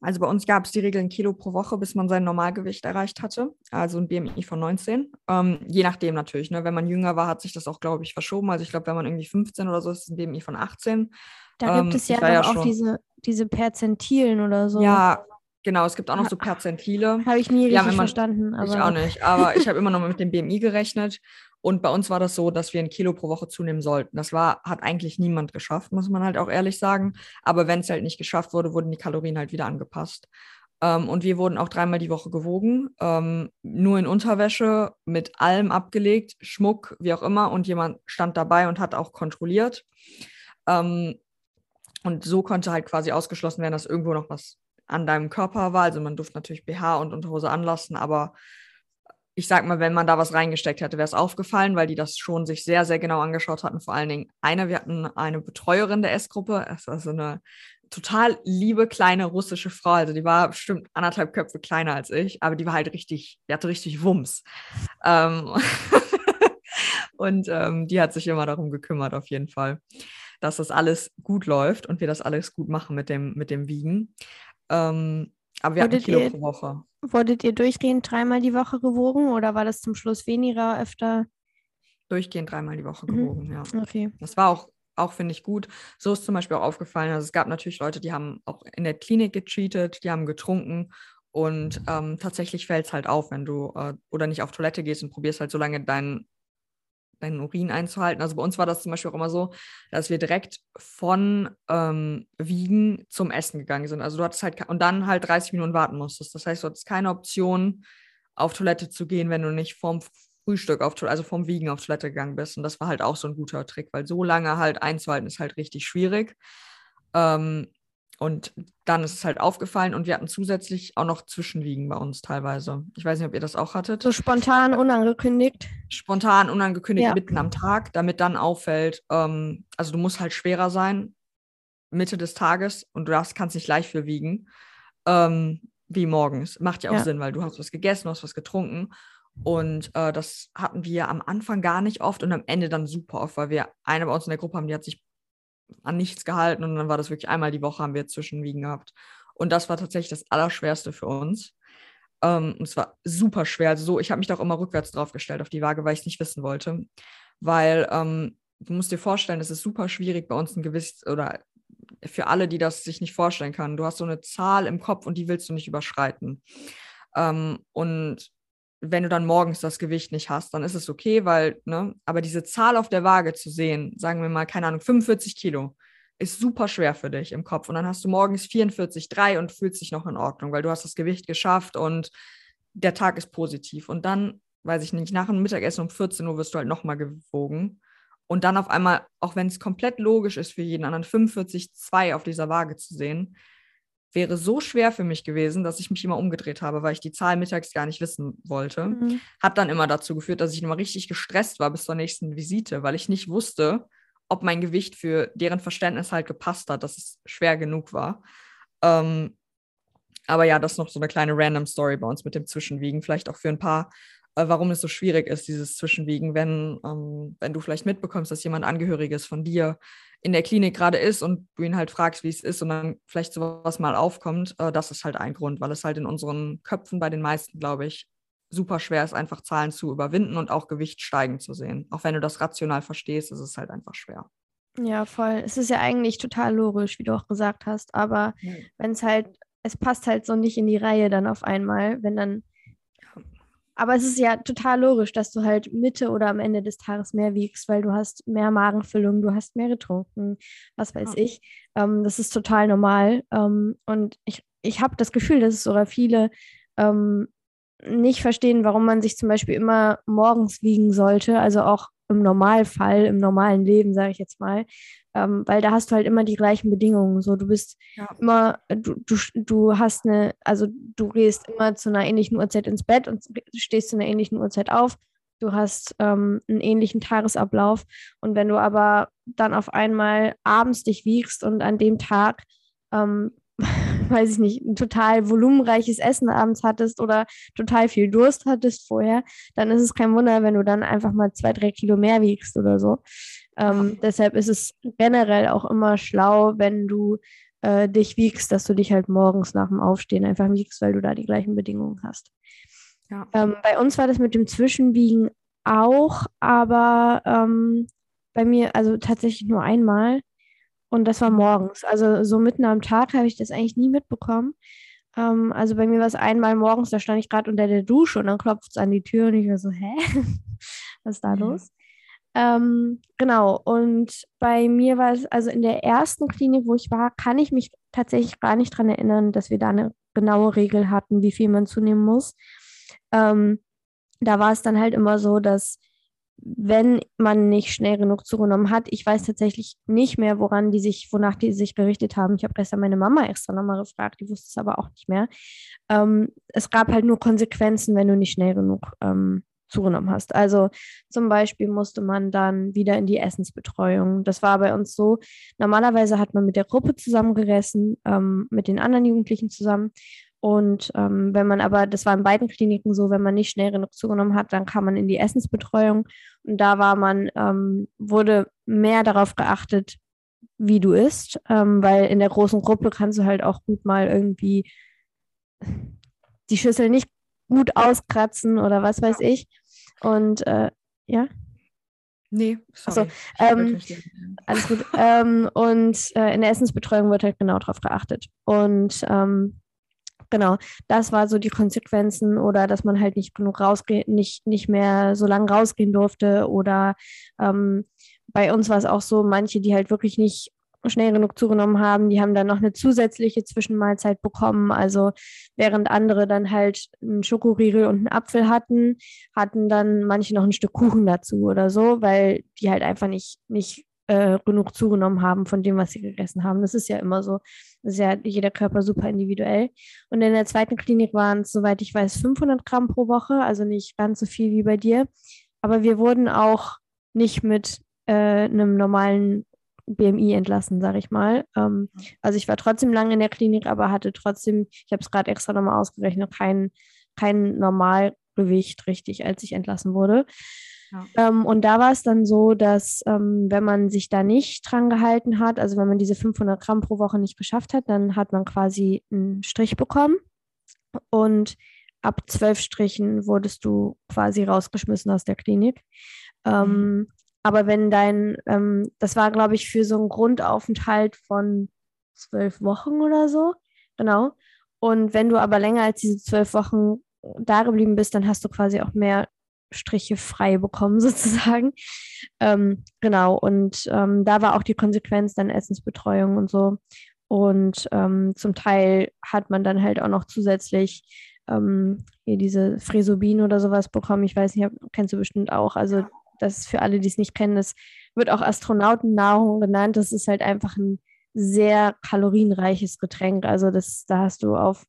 Also bei uns gab es die Regel ein Kilo pro Woche, bis man sein Normalgewicht erreicht hatte. Also ein BMI von 19. Ähm, je nachdem natürlich. Ne? Wenn man jünger war, hat sich das auch, glaube ich, verschoben. Also ich glaube, wenn man irgendwie 15 oder so ist, ist es ein BMI von 18. Da Ähm, gibt es ja ja auch schon- diese, diese Perzentilen oder so. Ja, genau. Es gibt auch noch so Perzentile. Habe ich nie richtig immer- verstanden. Aber Ich auch nicht, aber ich habe immer noch mit dem BMI gerechnet. Und bei uns war das so, dass wir ein Kilo pro Woche zunehmen sollten. Das war, hat eigentlich niemand geschafft, muss man halt auch ehrlich sagen. Aber wenn es halt nicht geschafft wurde, wurden die Kalorien halt wieder angepasst. Ähm, und wir wurden auch dreimal die Woche gewogen, ähm, nur in Unterwäsche, mit allem abgelegt, Schmuck, wie auch immer. Und jemand stand dabei und hat auch kontrolliert. Ähm, und so konnte halt quasi ausgeschlossen werden, dass irgendwo noch was an deinem Körper war. Also man durfte natürlich BH und Unterhose anlassen, aber ich sag mal, wenn man da was reingesteckt hätte, wäre es aufgefallen, weil die das schon sich sehr, sehr genau angeschaut hatten. Vor allen Dingen eine, wir hatten eine Betreuerin der S-Gruppe, es war so eine total liebe kleine russische Frau. Also die war bestimmt anderthalb Köpfe kleiner als ich, aber die war halt richtig, die hatte richtig Wumms. Ähm und ähm, die hat sich immer darum gekümmert, auf jeden Fall, dass das alles gut läuft und wir das alles gut machen mit dem, mit dem Wiegen. Ähm, aber wir hatten Wurdet Kilo ihr- pro Woche. wurdet ihr durchgehend dreimal die Woche gewogen oder war das zum Schluss weniger öfter? Durchgehend dreimal die Woche Mhm. gewogen, ja. Okay. Das war auch, auch finde ich, gut. So ist zum Beispiel auch aufgefallen. Also es gab natürlich Leute, die haben auch in der Klinik gecheatet, die haben getrunken. Und ähm, tatsächlich fällt es halt auf, wenn du äh, oder nicht auf Toilette gehst und probierst halt so lange deinen deinen Urin einzuhalten. Also bei uns war das zum Beispiel auch immer so, dass wir direkt von ähm, Wiegen zum Essen gegangen sind. Also du hattest halt und dann halt 30 Minuten warten musstest. Das heißt, du hattest keine Option, auf Toilette zu gehen, wenn du nicht vorm Frühstück auf also vom Wiegen auf Toilette gegangen bist. Und das war halt auch so ein guter Trick, weil so lange halt einzuhalten ist halt richtig schwierig. Ähm, und dann ist es halt aufgefallen und wir hatten zusätzlich auch noch Zwischenwiegen bei uns teilweise. Ich weiß nicht, ob ihr das auch hattet So spontan, unangekündigt. spontan, unangekündigt, Ja. mitten am Tag, damit dann auffällt, ähm, also du musst halt schwerer sein, Mitte des Tages und du darfst, kannst nicht gleich viel wiegen, ähm, wie morgens. Macht ja auch Ja. Sinn, weil du hast was gegessen, du hast was getrunken und äh, das hatten wir am Anfang gar nicht oft und am Ende dann super oft, weil wir eine bei uns in der Gruppe haben, die hat sich an nichts gehalten und dann war das wirklich einmal die Woche haben wir Zwischenwiegen gehabt. Und das war tatsächlich das Allerschwerste für uns. Ähm, und es war super schwer. Also so, ich habe mich da auch immer rückwärts draufgestellt auf die Waage, weil ich es nicht wissen wollte. Weil ähm, du musst dir vorstellen, es ist super schwierig bei uns ein Gewicht oder für alle, die das sich nicht vorstellen können. Du hast so eine Zahl im Kopf und die willst du nicht überschreiten. Ähm, und wenn du dann morgens das Gewicht nicht hast, dann ist es okay, weil, ne, aber diese Zahl auf der Waage zu sehen, sagen wir mal, keine Ahnung, 45 Kilo, ist super schwer für dich im Kopf. Und dann hast du morgens 44,3 und fühlst dich noch in Ordnung, weil du hast das Gewicht geschafft und der Tag ist positiv. Und dann, weiß ich nicht, nach dem Mittagessen um 14 Uhr wirst du halt nochmal gewogen. Und dann auf einmal, auch wenn es komplett logisch ist für jeden anderen, 45,2 auf dieser Waage zu sehen, wäre so schwer für mich gewesen, dass ich mich immer umgedreht habe, weil ich die Zahl mittags gar nicht wissen wollte. Mhm. Hat dann immer dazu geführt, dass ich immer richtig gestresst war bis zur nächsten Visite, weil ich nicht wusste, ob mein Gewicht für deren Verständnis halt gepasst hat, dass es schwer genug war. Ähm, aber ja, das ist noch so eine kleine random Story bei uns mit dem Zwischenwiegen. Vielleicht auch für ein paar, warum es so schwierig ist, dieses Zwischenwiegen, wenn, ähm, wenn du vielleicht mitbekommst, dass jemand Angehöriges von dir in der Klinik gerade ist und du ihn halt fragst, wie es ist und dann vielleicht sowas mal aufkommt, äh, das ist halt ein Grund, weil es halt in unseren Köpfen bei den meisten, glaube ich, super schwer ist, einfach Zahlen zu überwinden und auch Gewicht steigen zu sehen. Auch wenn du das rational verstehst, ist es halt einfach schwer. Ja, voll. Es ist ja eigentlich total logisch, wie du auch gesagt hast, aber wenn es halt, es passt halt so nicht in die Reihe dann auf einmal, wenn dann. Aber es ist ja total logisch, dass du halt Mitte oder am Ende des Tages mehr wiegst, weil du hast mehr Magenfüllung, du hast mehr getrunken, was weiß Ja. ich. Ähm, das ist total normal. Ähm, und ich, ich habe das Gefühl, dass es sogar viele ähm, nicht verstehen, warum man sich zum Beispiel immer morgens wiegen sollte, also auch im Normalfall, im normalen Leben, sage ich jetzt mal, ähm, weil da hast du halt immer die gleichen Bedingungen. So, du bist Ja. immer, du, du, du hast eine, also du gehst immer zu einer ähnlichen Uhrzeit ins Bett und stehst zu einer ähnlichen Uhrzeit auf. Du hast ähm, einen ähnlichen Tagesablauf. Und wenn du aber dann auf einmal abends dich wiegst und an dem Tag, ähm, weiß ich nicht, ein total volumenreiches Essen abends hattest oder total viel Durst hattest vorher, dann ist es kein Wunder, wenn du dann einfach mal zwei, drei Kilo mehr wiegst oder so. Ähm, deshalb ist es generell auch immer schlau, wenn du äh, dich wiegst, dass du dich halt morgens nach dem Aufstehen einfach wiegst, weil du da die gleichen Bedingungen hast. Ja. Ähm, bei uns war das mit dem Zwischenwiegen auch, aber ähm, bei mir, also tatsächlich nur einmal. Und das war morgens. Also so mitten am Tag habe ich das eigentlich nie mitbekommen. Ähm, also bei mir war es einmal morgens, da stand ich gerade unter der Dusche und dann klopft es an die Tür und ich war so, hä? Was ist da mhm. los? Ähm, genau, und bei mir war es, also in der ersten Klinik, wo ich war, kann ich mich tatsächlich gar nicht daran erinnern, dass wir da eine genaue Regel hatten, wie viel man zunehmen muss. Ähm, da war es dann halt immer so, dass wenn man nicht schnell genug zugenommen hat, ich weiß tatsächlich nicht mehr, woran die sich, wonach die sich gerichtet haben. Ich habe gestern meine Mama extra nochmal gefragt, die wusste es aber auch nicht mehr. Ähm, es gab halt nur Konsequenzen, wenn du nicht schnell genug ähm, zugenommen hast. Also zum Beispiel musste man dann wieder in die Essensbetreuung. Das war bei uns so. Normalerweise hat man mit der Gruppe zusammengegessen, ähm, mit den anderen Jugendlichen zusammen. Und ähm, wenn man aber, das war in beiden Kliniken so, wenn man nicht schnell genug zugenommen hat, dann kam man in die Essensbetreuung. Und da war man, ähm, wurde mehr darauf geachtet, wie du isst, ähm, weil in der großen Gruppe kannst du halt auch gut mal irgendwie die Schüssel nicht gut auskratzen oder was weiß ich. Und äh, ja. Nee, sorry. Also, ähm, alles gut. ähm, und äh, in der Essensbetreuung wird halt genau darauf geachtet. Und ähm, genau, das war so die Konsequenzen oder dass man halt nicht genug rausgehen, nicht, nicht mehr so lange rausgehen durfte oder ähm, bei uns war es auch so, manche, die halt wirklich nicht schnell genug zugenommen haben, die haben dann noch eine zusätzliche Zwischenmahlzeit bekommen. Also während andere dann halt einen Schokoriegel und einen Apfel hatten, hatten dann manche noch ein Stück Kuchen dazu oder so, weil die halt einfach nicht, nicht äh, genug zugenommen haben von dem, was sie gegessen haben. Das ist ja immer so. Das ist ja jeder Körper super individuell. Und in der zweiten Klinik waren es, soweit ich weiß, 500 Gramm pro Woche, also nicht ganz so viel wie bei dir. Aber wir wurden auch nicht mit äh, einem normalen BMI entlassen, sage ich mal. Ähm, also ich war trotzdem lange in der Klinik, aber hatte trotzdem, ich habe es gerade extra nochmal ausgerechnet, kein, kein Normalgewicht richtig, als ich entlassen wurde. Ja. Ähm, und da war es dann so, dass ähm, wenn man sich da nicht dran gehalten hat, also wenn man diese 500 Gramm pro Woche nicht geschafft hat, dann hat man quasi einen Strich bekommen. Und ab zwölf Strichen wurdest du quasi rausgeschmissen aus der Klinik. Ähm, mhm. Aber wenn dein, ähm, das war, glaube ich, für so einen Grundaufenthalt von zwölf Wochen oder so, genau. Und wenn du aber länger als diese zwölf Wochen da geblieben bist, dann hast du quasi auch mehr Striche frei bekommen, sozusagen. Ähm, genau, und ähm, da war auch die Konsequenz dann Essensbetreuung und so. Und ähm, zum Teil hat man dann halt auch noch zusätzlich ähm, hier diese Fresobin oder sowas bekommen. Ich weiß nicht, kennst du bestimmt auch. Also das ist für alle, die es nicht kennen, das wird auch Astronautennahrung genannt. Das ist halt einfach ein sehr kalorienreiches Getränk. Also das, da hast du auf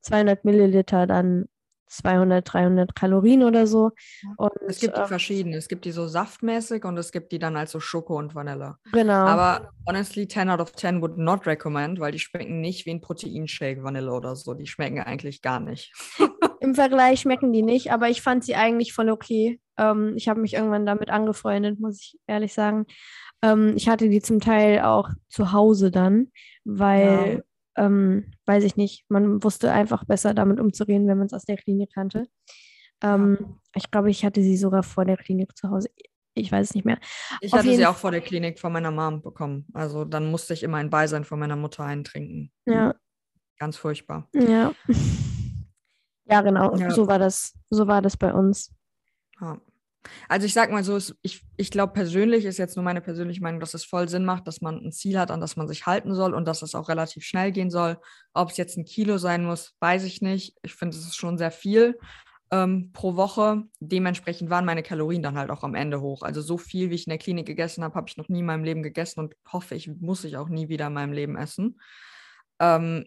200 Milliliter dann 200, 300 Kalorien oder so. Und, es gibt die äh, verschiedene. Es gibt die so saftmäßig und es gibt die dann als so Schoko und Vanille. Genau. Aber honestly, 10 out of 10 would not recommend, weil die schmecken nicht wie ein Proteinshake Vanille oder so. Die schmecken eigentlich gar nicht. Im Vergleich schmecken die nicht, aber ich fand sie eigentlich voll okay. Ähm, ich habe mich irgendwann damit angefreundet, muss ich ehrlich sagen. Ähm, ich hatte die zum Teil auch zu Hause dann, weil ähm, weiß ich nicht, man wusste einfach besser damit umzugehen, wenn man es aus der Klinik kannte. Ähm. Ich glaube, ich hatte sie sogar vor der Klinik zu Hause. Ich weiß es nicht mehr. Ich Auf hatte sie auch vor der Klinik von meiner Mom bekommen. Also dann musste ich immer ein Beisein von meiner Mutter eintrinken. Ja. Ganz furchtbar. Ja. Ja, genau. Ja. So war das. So war das bei uns. Ja. Also ich sag mal so, ich, ich glaube persönlich ist jetzt nur meine persönliche Meinung, dass es voll Sinn macht, dass man ein Ziel hat, an das man sich halten soll und dass es auch relativ schnell gehen soll. Ob es jetzt ein Kilo sein muss, weiß ich nicht. Ich finde, es ist schon sehr viel ähm, pro Woche. Dementsprechend waren meine Kalorien dann halt auch am Ende hoch. Also so viel, wie ich in der Klinik gegessen habe, habe ich noch nie in meinem Leben gegessen und hoffe, ich muss ich auch nie wieder in meinem Leben essen. Ähm,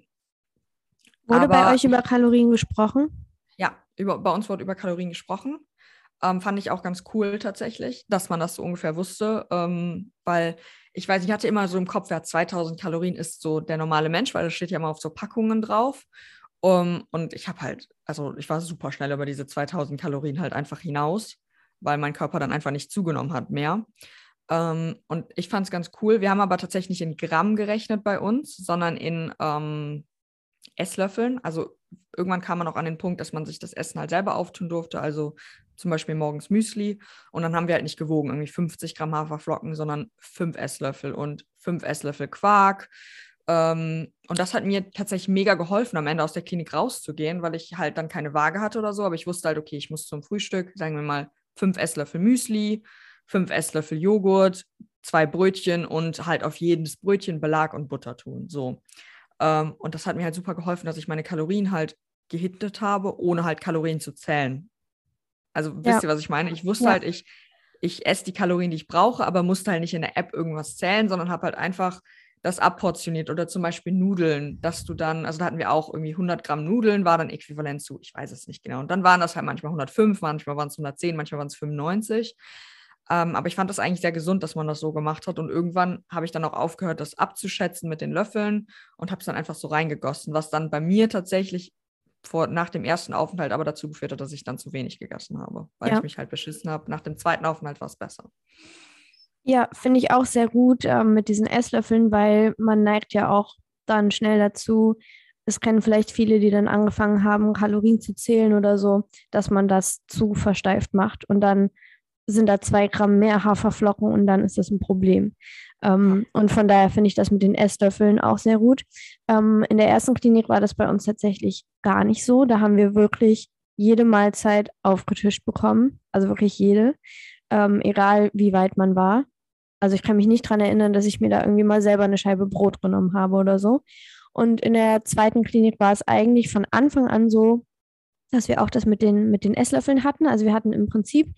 wurde bei euch über Kalorien gesprochen? Ja, über, bei uns wurde über Kalorien gesprochen. Ähm, fand ich auch ganz cool tatsächlich, dass man das so ungefähr wusste, ähm, weil ich weiß, ich hatte immer so im Kopf, wer 2000 Kalorien ist so der normale Mensch, weil das steht ja immer auf so Packungen drauf. Um, und ich habe halt, also ich war super schnell über diese 2000 Kalorien halt einfach hinaus, weil mein Körper dann einfach nicht zugenommen hat mehr. Ähm, und ich fand es ganz cool. Wir haben aber tatsächlich nicht in Gramm gerechnet bei uns, sondern in ähm, Esslöffeln. Also irgendwann kam man auch an den Punkt, dass man sich das Essen halt selber auftun durfte. Also zum Beispiel morgens Müsli. Und dann haben wir halt nicht gewogen, irgendwie 50 Gramm Haferflocken, sondern 5 Esslöffel und 5 Esslöffel Quark. Ähm, und das hat mir tatsächlich mega geholfen, am Ende aus der Klinik rauszugehen, weil ich halt dann keine Waage hatte oder so. Aber ich wusste halt, okay, ich muss zum Frühstück, sagen wir mal, 5 Esslöffel Müsli, 5 Esslöffel Joghurt, zwei Brötchen und halt auf jedes Brötchen Belag und Butter tun. So. Ähm, und das hat mir halt super geholfen, dass ich meine Kalorien halt gehittet habe, ohne halt Kalorien zu zählen. Also ja. wisst ihr, was ich meine? Ich wusste ja. halt, ich, ich esse die Kalorien, die ich brauche, aber musste halt nicht in der App irgendwas zählen, sondern habe halt einfach das abportioniert oder zum Beispiel Nudeln, dass du dann, also da hatten wir auch irgendwie 100 Gramm Nudeln, war dann äquivalent zu, ich weiß es nicht genau. Und dann waren das halt manchmal 105, manchmal waren es 110, manchmal waren es 95. Ähm, aber ich fand das eigentlich sehr gesund, dass man das so gemacht hat. Und irgendwann habe ich dann auch aufgehört, das abzuschätzen mit den Löffeln und habe es dann einfach so reingegossen, was dann bei mir tatsächlich vor, nach dem ersten Aufenthalt aber dazu geführt hat, dass ich dann zu wenig gegessen habe, weil ja. ich mich halt beschissen habe. Nach dem zweiten Aufenthalt war es besser. Ja, finde ich auch sehr gut äh, mit diesen Esslöffeln, weil man neigt ja auch dann schnell dazu, es kennen vielleicht viele, die dann angefangen haben, Kalorien zu zählen oder so, dass man das zu versteift macht und dann sind da zwei Gramm mehr Haferflocken und dann ist das ein Problem. Ähm, und von daher finde ich das mit den Esslöffeln auch sehr gut. Ähm, in der ersten Klinik war das bei uns tatsächlich gar nicht so. Da haben wir wirklich jede Mahlzeit aufgetischt bekommen, also wirklich jede, ähm, egal wie weit man war. Also ich kann mich nicht daran erinnern, dass ich mir da irgendwie mal selber eine Scheibe Brot genommen habe oder so. Und in der zweiten Klinik war es eigentlich von Anfang an so, dass wir auch das mit den, mit den Esslöffeln hatten. Also wir hatten im Prinzip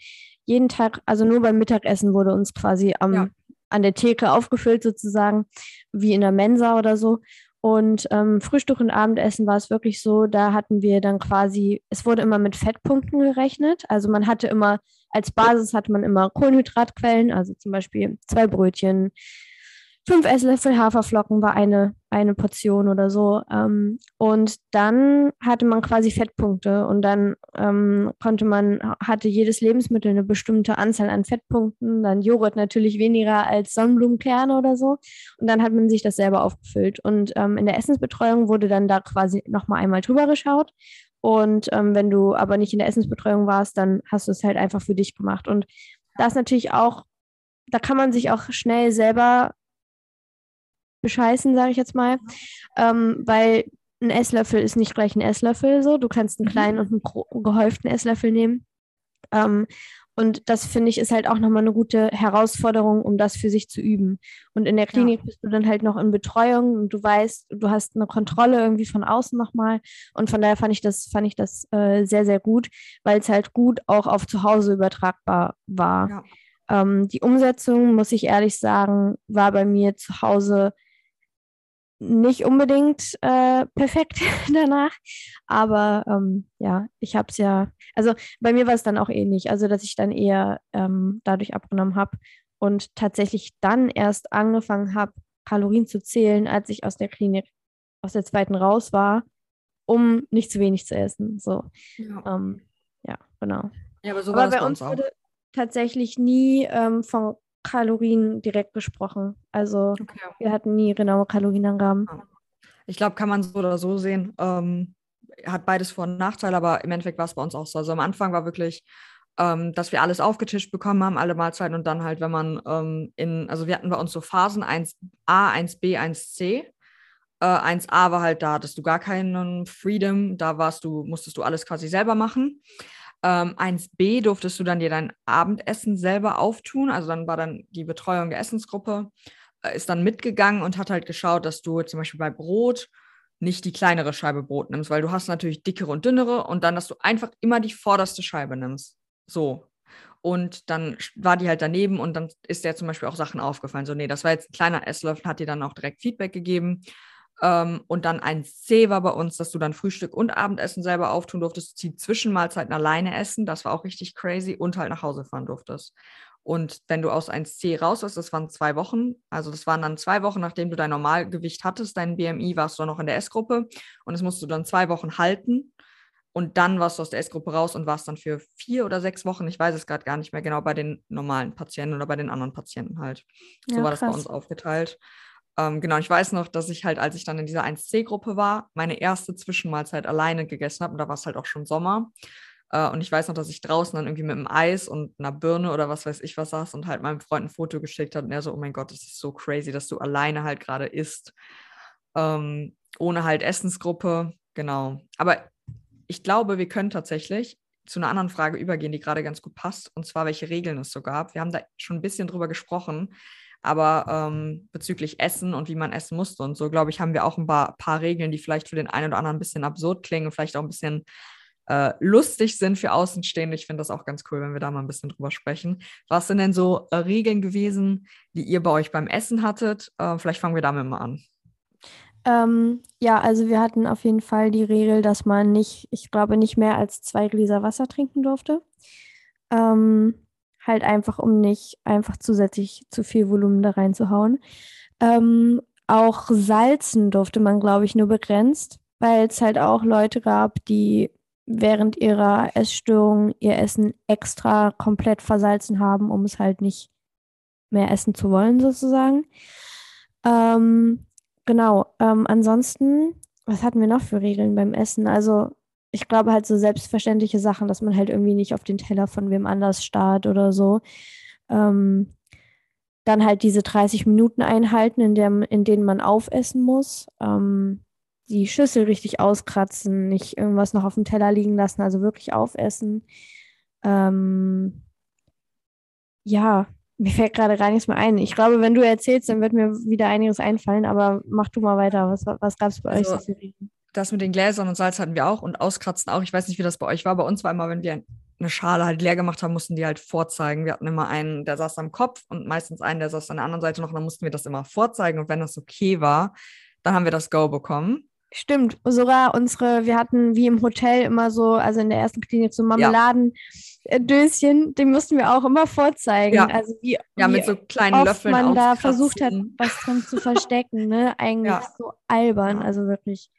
jeden Tag, also nur beim Mittagessen wurde uns quasi am, ja. an der Theke aufgefüllt sozusagen, wie in der Mensa oder so. Und ähm, Frühstück und Abendessen war es wirklich so, da hatten wir dann quasi, es wurde immer mit Fettpunkten gerechnet. Also man hatte immer, als Basis hatte man immer Kohlenhydratquellen, also zum Beispiel zwei Brötchen, fünf Esslöffel Haferflocken war eine, eine Portion oder so. Ähm, und dann hatte man quasi Fettpunkte und dann ähm, konnte man, hatte jedes Lebensmittel eine bestimmte Anzahl an Fettpunkten, dann Joghurt natürlich weniger als Sonnenblumenkerne oder so. Und dann hat man sich das selber aufgefüllt. Und ähm, in der Essensbetreuung wurde dann da quasi nochmal einmal drüber geschaut. Und ähm, wenn du aber nicht in der Essensbetreuung warst, dann hast du es halt einfach für dich gemacht. Und da ist natürlich auch da kann man sich auch schnell selber bescheißen, sage ich jetzt mal. Ähm, weil ein Esslöffel ist nicht gleich ein Esslöffel so. Du kannst einen mhm. kleinen und einen gehäuften Esslöffel nehmen. Ähm, und das finde ich ist halt auch nochmal eine gute Herausforderung, um das für sich zu üben. Und in der Klinik ja. bist du dann halt noch in Betreuung und du weißt, du hast eine Kontrolle irgendwie von außen nochmal. Und von daher fand ich das, fand ich das äh, sehr, sehr gut, weil es halt gut auch auf zu Hause übertragbar war. Ja. Ähm, die Umsetzung, muss ich ehrlich sagen, war bei mir zu Hause nicht unbedingt äh, perfekt danach, aber ähm, ja, ich habe es ja, also bei mir war es dann auch ähnlich, also dass ich dann eher ähm, dadurch abgenommen habe und tatsächlich dann erst angefangen habe, Kalorien zu zählen, als ich aus der Klinik, aus der zweiten raus war, um nicht zu wenig zu essen. So, ja, ähm, ja genau. Ja, aber so aber bei uns wurde tatsächlich nie ähm, von Kalorien direkt gesprochen. Also okay. wir hatten nie genaue Kalorienangaben. Ich glaube, kann man so oder so sehen. Ähm, hat beides Vor- und Nachteile, aber im Endeffekt war es bei uns auch so. Also am Anfang war wirklich, ähm, dass wir alles aufgetischt bekommen haben, alle Mahlzeiten und dann halt, wenn man ähm, in, also wir hatten bei uns so Phasen 1a, 1b, 1c. Äh, 1a war halt da, dass du gar keinen Freedom, da warst du, musstest du alles quasi selber machen. Ähm, 1b durftest du dann dir dein Abendessen selber auftun. Also dann war dann die Betreuung der Essensgruppe, äh, ist dann mitgegangen und hat halt geschaut, dass du zum Beispiel bei Brot nicht die kleinere Scheibe Brot nimmst, weil du hast natürlich dickere und dünnere und dann, dass du einfach immer die vorderste Scheibe nimmst. So. Und dann war die halt daneben und dann ist der zum Beispiel auch Sachen aufgefallen. So, nee, das war jetzt ein kleiner Esslöffel, hat dir dann auch direkt Feedback gegeben. Ähm, und dann ein C war bei uns, dass du dann Frühstück und Abendessen selber auftun durftest, die Zwischenmahlzeiten alleine essen, das war auch richtig crazy und halt nach Hause fahren durftest. Und wenn du aus 1C raus warst, das waren zwei Wochen, also das waren dann zwei Wochen, nachdem du dein Normalgewicht hattest, dein BMI, warst du noch in der S-Gruppe und das musst du dann zwei Wochen halten. Und dann warst du aus der Essgruppe raus und warst dann für vier oder sechs Wochen, ich weiß es gerade gar nicht mehr genau, bei den normalen Patienten oder bei den anderen Patienten halt. So ja, war das bei uns aufgeteilt. Ähm, genau, ich weiß noch, dass ich halt, als ich dann in dieser 1C-Gruppe war, meine erste Zwischenmahlzeit alleine gegessen habe und da war es halt auch schon Sommer. Äh, und ich weiß noch, dass ich draußen dann irgendwie mit einem Eis und einer Birne oder was weiß ich was saß und halt meinem Freund ein Foto geschickt hat und er so, oh mein Gott, das ist so crazy, dass du alleine halt gerade isst. Ähm, ohne halt Essensgruppe, genau. Aber ich glaube, wir können tatsächlich zu einer anderen Frage übergehen, die gerade ganz gut passt, und zwar, welche Regeln es so gab. Wir haben da schon ein bisschen drüber gesprochen, aber ähm, bezüglich Essen und wie man essen musste und so, glaube ich, haben wir auch ein paar, paar, Regeln, die vielleicht für den einen oder anderen ein bisschen absurd klingen und vielleicht auch ein bisschen äh, lustig sind für Außenstehende. Ich finde das auch ganz cool, wenn wir da mal ein bisschen drüber sprechen. Was sind denn so äh, Regeln gewesen, die ihr bei euch beim Essen hattet? Äh, vielleicht fangen wir damit mal an. Ähm, ja, also wir hatten auf jeden Fall die Regel, dass man nicht, ich glaube, nicht mehr als zwei Gläser Wasser trinken durfte. Ähm, halt einfach, um nicht einfach zusätzlich zu viel Volumen da reinzuhauen. Ähm, auch salzen durfte man, glaube ich, nur begrenzt, weil es halt auch Leute gab, die während ihrer Essstörung ihr Essen extra komplett versalzen haben, um es halt nicht mehr essen zu wollen, sozusagen. Ähm, Genau. Ähm, ansonsten, was hatten wir noch für Regeln beim Essen? Also, ich glaube halt so selbstverständliche Sachen, dass man halt irgendwie nicht auf den Teller von wem anders starrt oder so. Ähm, dann halt diese 30 Minuten einhalten, in, der, in denen man aufessen muss. Ähm, die Schüssel richtig auskratzen, nicht irgendwas noch auf dem Teller liegen lassen, also wirklich aufessen. Ähm, ja, mir fällt gerade gar nichts mehr ein. Ich glaube, wenn du erzählst, dann wird mir wieder einiges einfallen, aber mach du mal weiter. Was, was gab es bei also, euch? Das mit den Gläsern und Salz hatten wir auch und Auskratzen auch. Ich weiß nicht, wie das bei euch war. Bei uns war immer, wenn wir eine Schale halt leer gemacht haben, mussten die halt vorzeigen. Wir hatten immer einen, der saß am Kopf und meistens einen, der saß an der anderen Seite noch. Und dann mussten wir das immer vorzeigen. Und wenn das okay war, dann haben wir das Go bekommen. Stimmt, sogar unsere, wir hatten wie im Hotel immer so, also in der ersten Klinik so Marmeladen. Ja. Die mussten wir auch immer vorzeigen. Ja, also wie, ja wie mit so kleinen Löffeln man da versucht hat, was drin zu verstecken. Ne? Eigentlich ja. so albern, also wirklich.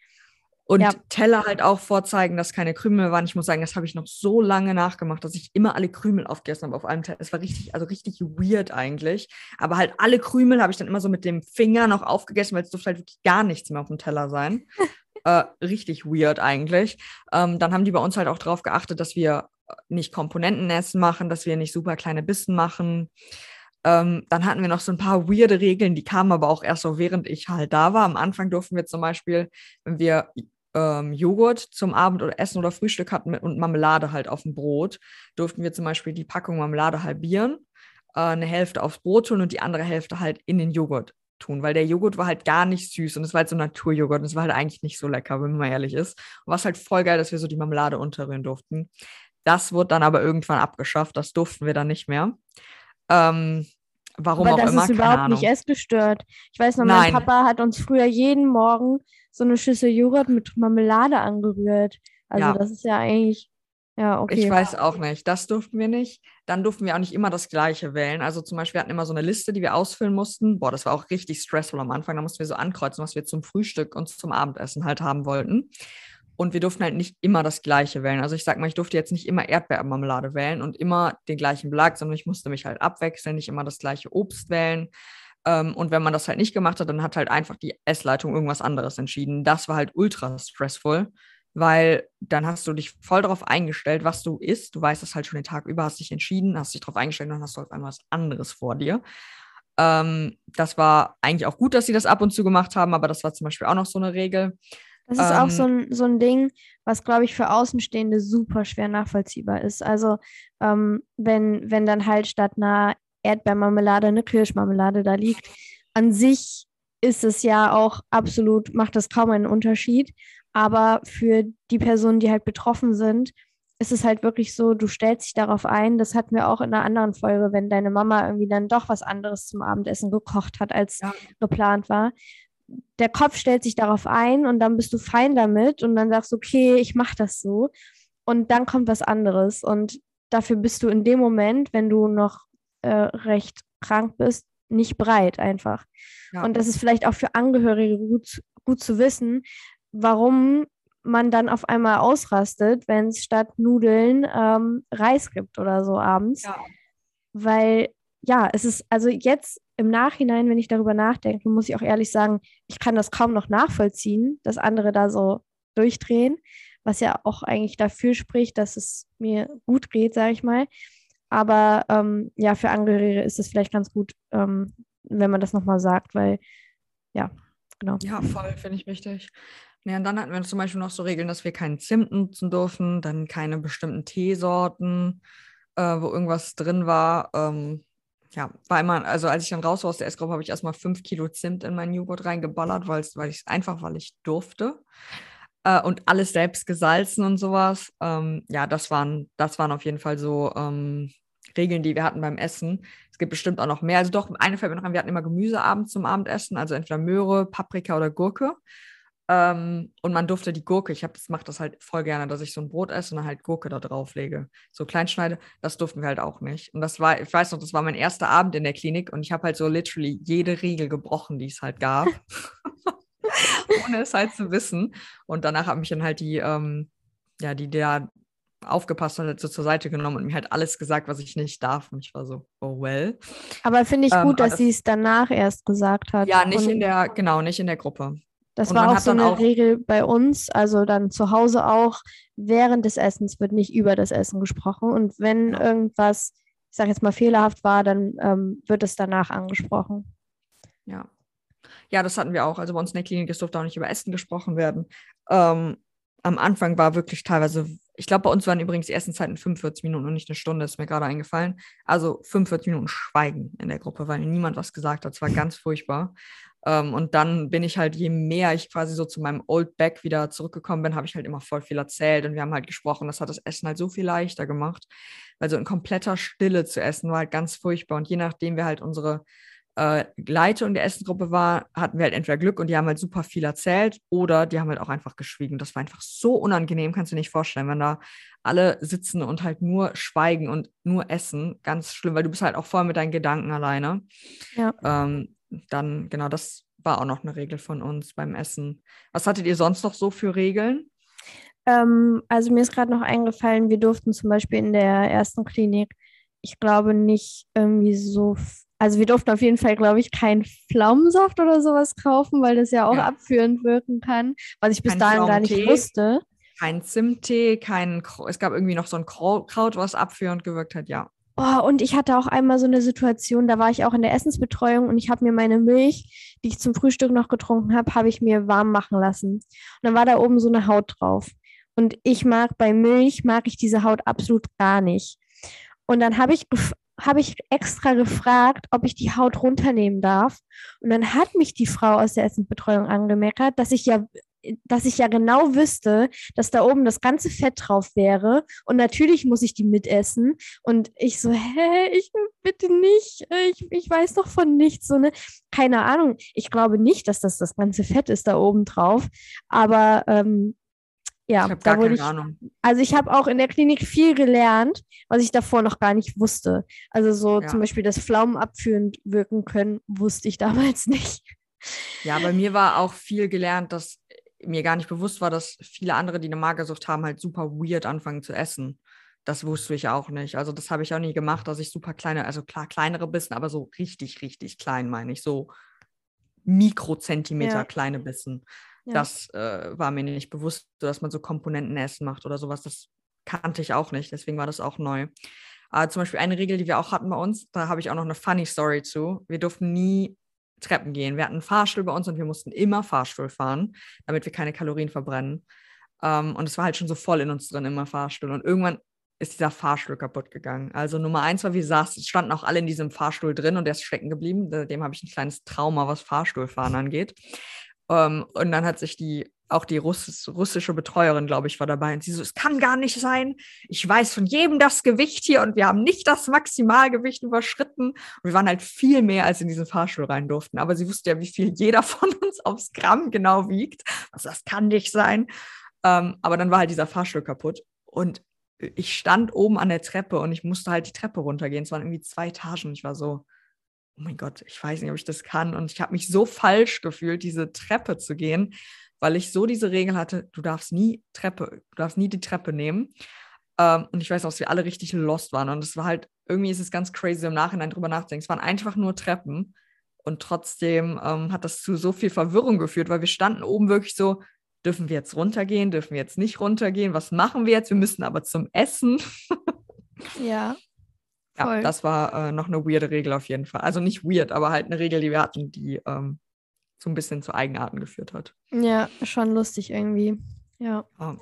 Und ja. Teller halt auch vorzeigen, dass keine Krümel waren. Ich muss sagen, das habe ich noch so lange nachgemacht, dass ich immer alle Krümel aufgegessen habe auf einem Teller. Es war richtig, also richtig weird eigentlich. Aber halt alle Krümel habe ich dann immer so mit dem Finger noch aufgegessen, weil es durfte halt wirklich gar nichts mehr auf dem Teller sein. äh, richtig weird eigentlich. Ähm, dann haben die bei uns halt auch darauf geachtet, dass wir nicht Komponentenessen machen, dass wir nicht super kleine Bissen machen. Ähm, dann hatten wir noch so ein paar weirde Regeln, die kamen aber auch erst so, während ich halt da war. Am Anfang durften wir zum Beispiel, wenn wir ähm, Joghurt zum Abend oder Essen oder Frühstück hatten und Marmelade halt auf dem Brot, durften wir zum Beispiel die Packung Marmelade halbieren, äh, eine Hälfte aufs Brot tun und die andere Hälfte halt in den Joghurt tun, weil der Joghurt war halt gar nicht süß und es war halt so Naturjoghurt und es war halt eigentlich nicht so lecker, wenn man ehrlich ist. Und war halt voll geil, dass wir so die Marmelade unterrühren durften. Das wurde dann aber irgendwann abgeschafft, das durften wir dann nicht mehr. Ähm, warum aber auch das immer, ist überhaupt nicht essgestört. Ich weiß noch, mein Papa hat uns früher jeden Morgen so eine Schüssel Joghurt mit Marmelade angerührt. Also ja. das ist ja eigentlich, ja, okay. Ich weiß auch nicht. Das durften wir nicht. Dann durften wir auch nicht immer das Gleiche wählen. Also zum Beispiel, wir hatten immer so eine Liste, die wir ausfüllen mussten. Boah, das war auch richtig stressful am Anfang. Da mussten wir so ankreuzen, was wir zum Frühstück und zum Abendessen halt haben wollten. Und wir durften halt nicht immer das Gleiche wählen. Also ich sag mal, ich durfte jetzt nicht immer Erdbeermarmelade wählen und immer den gleichen Belag, sondern ich musste mich halt abwechseln, nicht immer das gleiche Obst wählen. Ähm, und wenn man das halt nicht gemacht hat, dann hat halt einfach die Essleitung irgendwas anderes entschieden. Das war halt ultra stressful, weil dann hast du dich voll darauf eingestellt, was du isst. Du weißt das halt schon den Tag über, hast dich entschieden, hast dich darauf eingestellt und dann hast du auf einmal was anderes vor dir. Ähm, das war eigentlich auch gut, dass sie das ab und zu gemacht haben, aber das war zum Beispiel auch noch so eine Regel. Das ist ähm, auch so ein, so ein Ding, was, glaube ich, für Außenstehende super schwer nachvollziehbar ist. Also, ähm, wenn, wenn dann halt statt einer Erdbeermarmelade eine Kirschmarmelade da liegt, an sich ist es ja auch absolut, macht das kaum einen Unterschied. Aber für die Personen, die halt betroffen sind, ist es halt wirklich so, du stellst dich darauf ein. Das hatten wir auch in einer anderen Folge, wenn deine Mama irgendwie dann doch was anderes zum Abendessen gekocht hat, als ja. geplant war der Kopf stellt sich darauf ein und dann bist du fein damit und dann sagst du, okay, ich mache das so. Und dann kommt was anderes. Und dafür bist du in dem Moment, wenn du noch äh, recht krank bist, nicht bereit einfach. Ja. Und das ist vielleicht auch für Angehörige gut, gut zu wissen, warum man dann auf einmal ausrastet, wenn es statt Nudeln ähm, Reis gibt oder so abends. Ja. Weil ja, es ist also jetzt im Nachhinein, wenn ich darüber nachdenke, muss ich auch ehrlich sagen, ich kann das kaum noch nachvollziehen, dass andere da so durchdrehen, was ja auch eigentlich dafür spricht, dass es mir gut geht, sage ich mal. Aber ähm, ja, für Angehörige ist es vielleicht ganz gut, ähm, wenn man das nochmal sagt, weil ja, genau. Ja, voll, finde ich wichtig. Ja, und dann hatten wir zum Beispiel noch so Regeln, dass wir keinen Zimt nutzen dürfen, dann keine bestimmten Teesorten, äh, wo irgendwas drin war. Ähm, ja, war immer, also als ich dann raus war aus der Essgruppe, habe ich erstmal fünf Kilo Zimt in meinen Joghurt reingeballert, weil ich einfach, weil ich durfte. Äh, und alles selbst gesalzen und sowas. Ähm, ja, das waren, das waren auf jeden Fall so ähm, Regeln, die wir hatten beim Essen. Es gibt bestimmt auch noch mehr. Also doch, eine fällt mir noch an, wir hatten immer Gemüseabend zum Abendessen, also entweder Möhre, Paprika oder Gurke. Ähm, und man durfte die Gurke, ich das mache das halt voll gerne, dass ich so ein Brot esse und dann halt Gurke da drauf lege. So kleinschneide, das durften wir halt auch nicht. Und das war, ich weiß noch, das war mein erster Abend in der Klinik und ich habe halt so literally jede Regel gebrochen, die es halt gab. Ohne es halt zu wissen. Und danach haben mich dann halt die, ähm, ja, die da aufgepasst und halt so zur Seite genommen und mir halt alles gesagt, was ich nicht darf. Und ich war so, oh well. Aber finde ich ähm, gut, dass das, sie es danach erst gesagt hat. Ja, nicht in der, genau, nicht in der Gruppe. Das und war auch so eine auch Regel bei uns, also dann zu Hause auch, während des Essens wird nicht über das Essen gesprochen. Und wenn ja. irgendwas, ich sage jetzt mal, fehlerhaft war, dann ähm, wird es danach angesprochen. Ja. Ja, das hatten wir auch. Also bei uns in der Klinik, es durfte auch nicht über Essen gesprochen werden. Ähm, am Anfang war wirklich teilweise, ich glaube, bei uns waren übrigens die Essenzeiten 45 Minuten und nicht eine Stunde, ist mir gerade eingefallen. Also 45 Minuten Schweigen in der Gruppe, weil niemand was gesagt hat. Es war ganz furchtbar. Ähm, und dann bin ich halt, je mehr ich quasi so zu meinem Old Back wieder zurückgekommen bin, habe ich halt immer voll viel erzählt und wir haben halt gesprochen. Das hat das Essen halt so viel leichter gemacht, weil so in kompletter Stille zu essen war halt ganz furchtbar. Und je nachdem wir halt unsere äh, Leitung der Essensgruppe war, hatten wir halt entweder Glück und die haben halt super viel erzählt oder die haben halt auch einfach geschwiegen. Das war einfach so unangenehm, kannst du dir nicht vorstellen, wenn da alle sitzen und halt nur schweigen und nur essen. Ganz schlimm, weil du bist halt auch voll mit deinen Gedanken alleine. Ja. Ähm, dann, genau, das war auch noch eine Regel von uns beim Essen. Was hattet ihr sonst noch so für Regeln? Ähm, also mir ist gerade noch eingefallen, wir durften zum Beispiel in der ersten Klinik, ich glaube nicht irgendwie so, also wir durften auf jeden Fall, glaube ich, keinen Pflaumensaft oder sowas kaufen, weil das ja auch ja. abführend wirken kann, was ich bis kein dahin gar nicht wusste. Kein Zimttee, kein, es gab irgendwie noch so ein Kraut, was abführend gewirkt hat, ja. Oh, und ich hatte auch einmal so eine Situation, da war ich auch in der Essensbetreuung und ich habe mir meine Milch, die ich zum Frühstück noch getrunken habe, habe ich mir warm machen lassen. Und dann war da oben so eine Haut drauf. Und ich mag bei Milch, mag ich diese Haut absolut gar nicht. Und dann habe ich, hab ich extra gefragt, ob ich die Haut runternehmen darf. Und dann hat mich die Frau aus der Essensbetreuung angemeckert, dass ich ja dass ich ja genau wüsste, dass da oben das ganze Fett drauf wäre und natürlich muss ich die mitessen und ich so, hä, ich bitte nicht, ich, ich weiß doch von nichts, so ne, keine Ahnung, ich glaube nicht, dass das das ganze Fett ist da oben drauf, aber ähm, ja, ich da wurde ich, Ahnung. also ich habe auch in der Klinik viel gelernt, was ich davor noch gar nicht wusste. Also so ja. zum Beispiel, dass Pflaumen abführend wirken können, wusste ich damals nicht. Ja, bei mir war auch viel gelernt, dass mir gar nicht bewusst war, dass viele andere, die eine Magersucht haben, halt super weird anfangen zu essen. Das wusste ich auch nicht. Also das habe ich auch nie gemacht, dass ich super kleine, also klar kleinere Bissen, aber so richtig, richtig klein meine ich, so Mikrozentimeter ja. kleine Bissen. Ja. Das äh, war mir nicht bewusst, dass man so Komponentenessen macht oder sowas. Das kannte ich auch nicht, deswegen war das auch neu. Aber zum Beispiel eine Regel, die wir auch hatten bei uns, da habe ich auch noch eine funny Story zu. Wir durften nie Treppen gehen. Wir hatten einen Fahrstuhl bei uns und wir mussten immer Fahrstuhl fahren, damit wir keine Kalorien verbrennen. Ähm, und es war halt schon so voll in uns drin, immer Fahrstuhl. Und irgendwann ist dieser Fahrstuhl kaputt gegangen. Also Nummer eins war, wir saßen, standen auch alle in diesem Fahrstuhl drin und der ist stecken geblieben. Dem habe ich ein kleines Trauma, was Fahrstuhlfahren angeht. Ähm, und dann hat sich die auch die Russ russische Betreuerin, glaube ich, war dabei. Und sie so, es kann gar nicht sein. Ich weiß von jedem das Gewicht hier und wir haben nicht das Maximalgewicht überschritten. Und wir waren halt viel mehr, als in diesen Fahrstuhl rein durften. Aber sie wusste ja, wie viel jeder von uns aufs Gramm genau wiegt. Also das kann nicht sein. Ähm, aber dann war halt dieser Fahrstuhl kaputt. Und ich stand oben an der Treppe und ich musste halt die Treppe runtergehen. Es waren irgendwie zwei Etagen. Ich war so, oh mein Gott, ich weiß nicht, ob ich das kann. Und ich habe mich so falsch gefühlt, diese Treppe zu gehen weil ich so diese Regel hatte, du darfst nie Treppe, du darfst nie die Treppe nehmen. Ähm, und ich weiß auch, dass wir alle richtig lost waren. Und es war halt, irgendwie ist es ganz crazy im Nachhinein drüber nachzudenken. Es waren einfach nur Treppen. Und trotzdem ähm, hat das zu so viel Verwirrung geführt, weil wir standen oben wirklich so, dürfen wir jetzt runtergehen, dürfen wir jetzt nicht runtergehen, was machen wir jetzt? Wir müssen aber zum Essen. ja. Voll. Ja, das war äh, noch eine weirde Regel auf jeden Fall. Also nicht weird, aber halt eine Regel, die wir hatten, die ähm, so ein bisschen zu Eigenarten geführt hat. Ja, schon lustig irgendwie. Ja. Oh.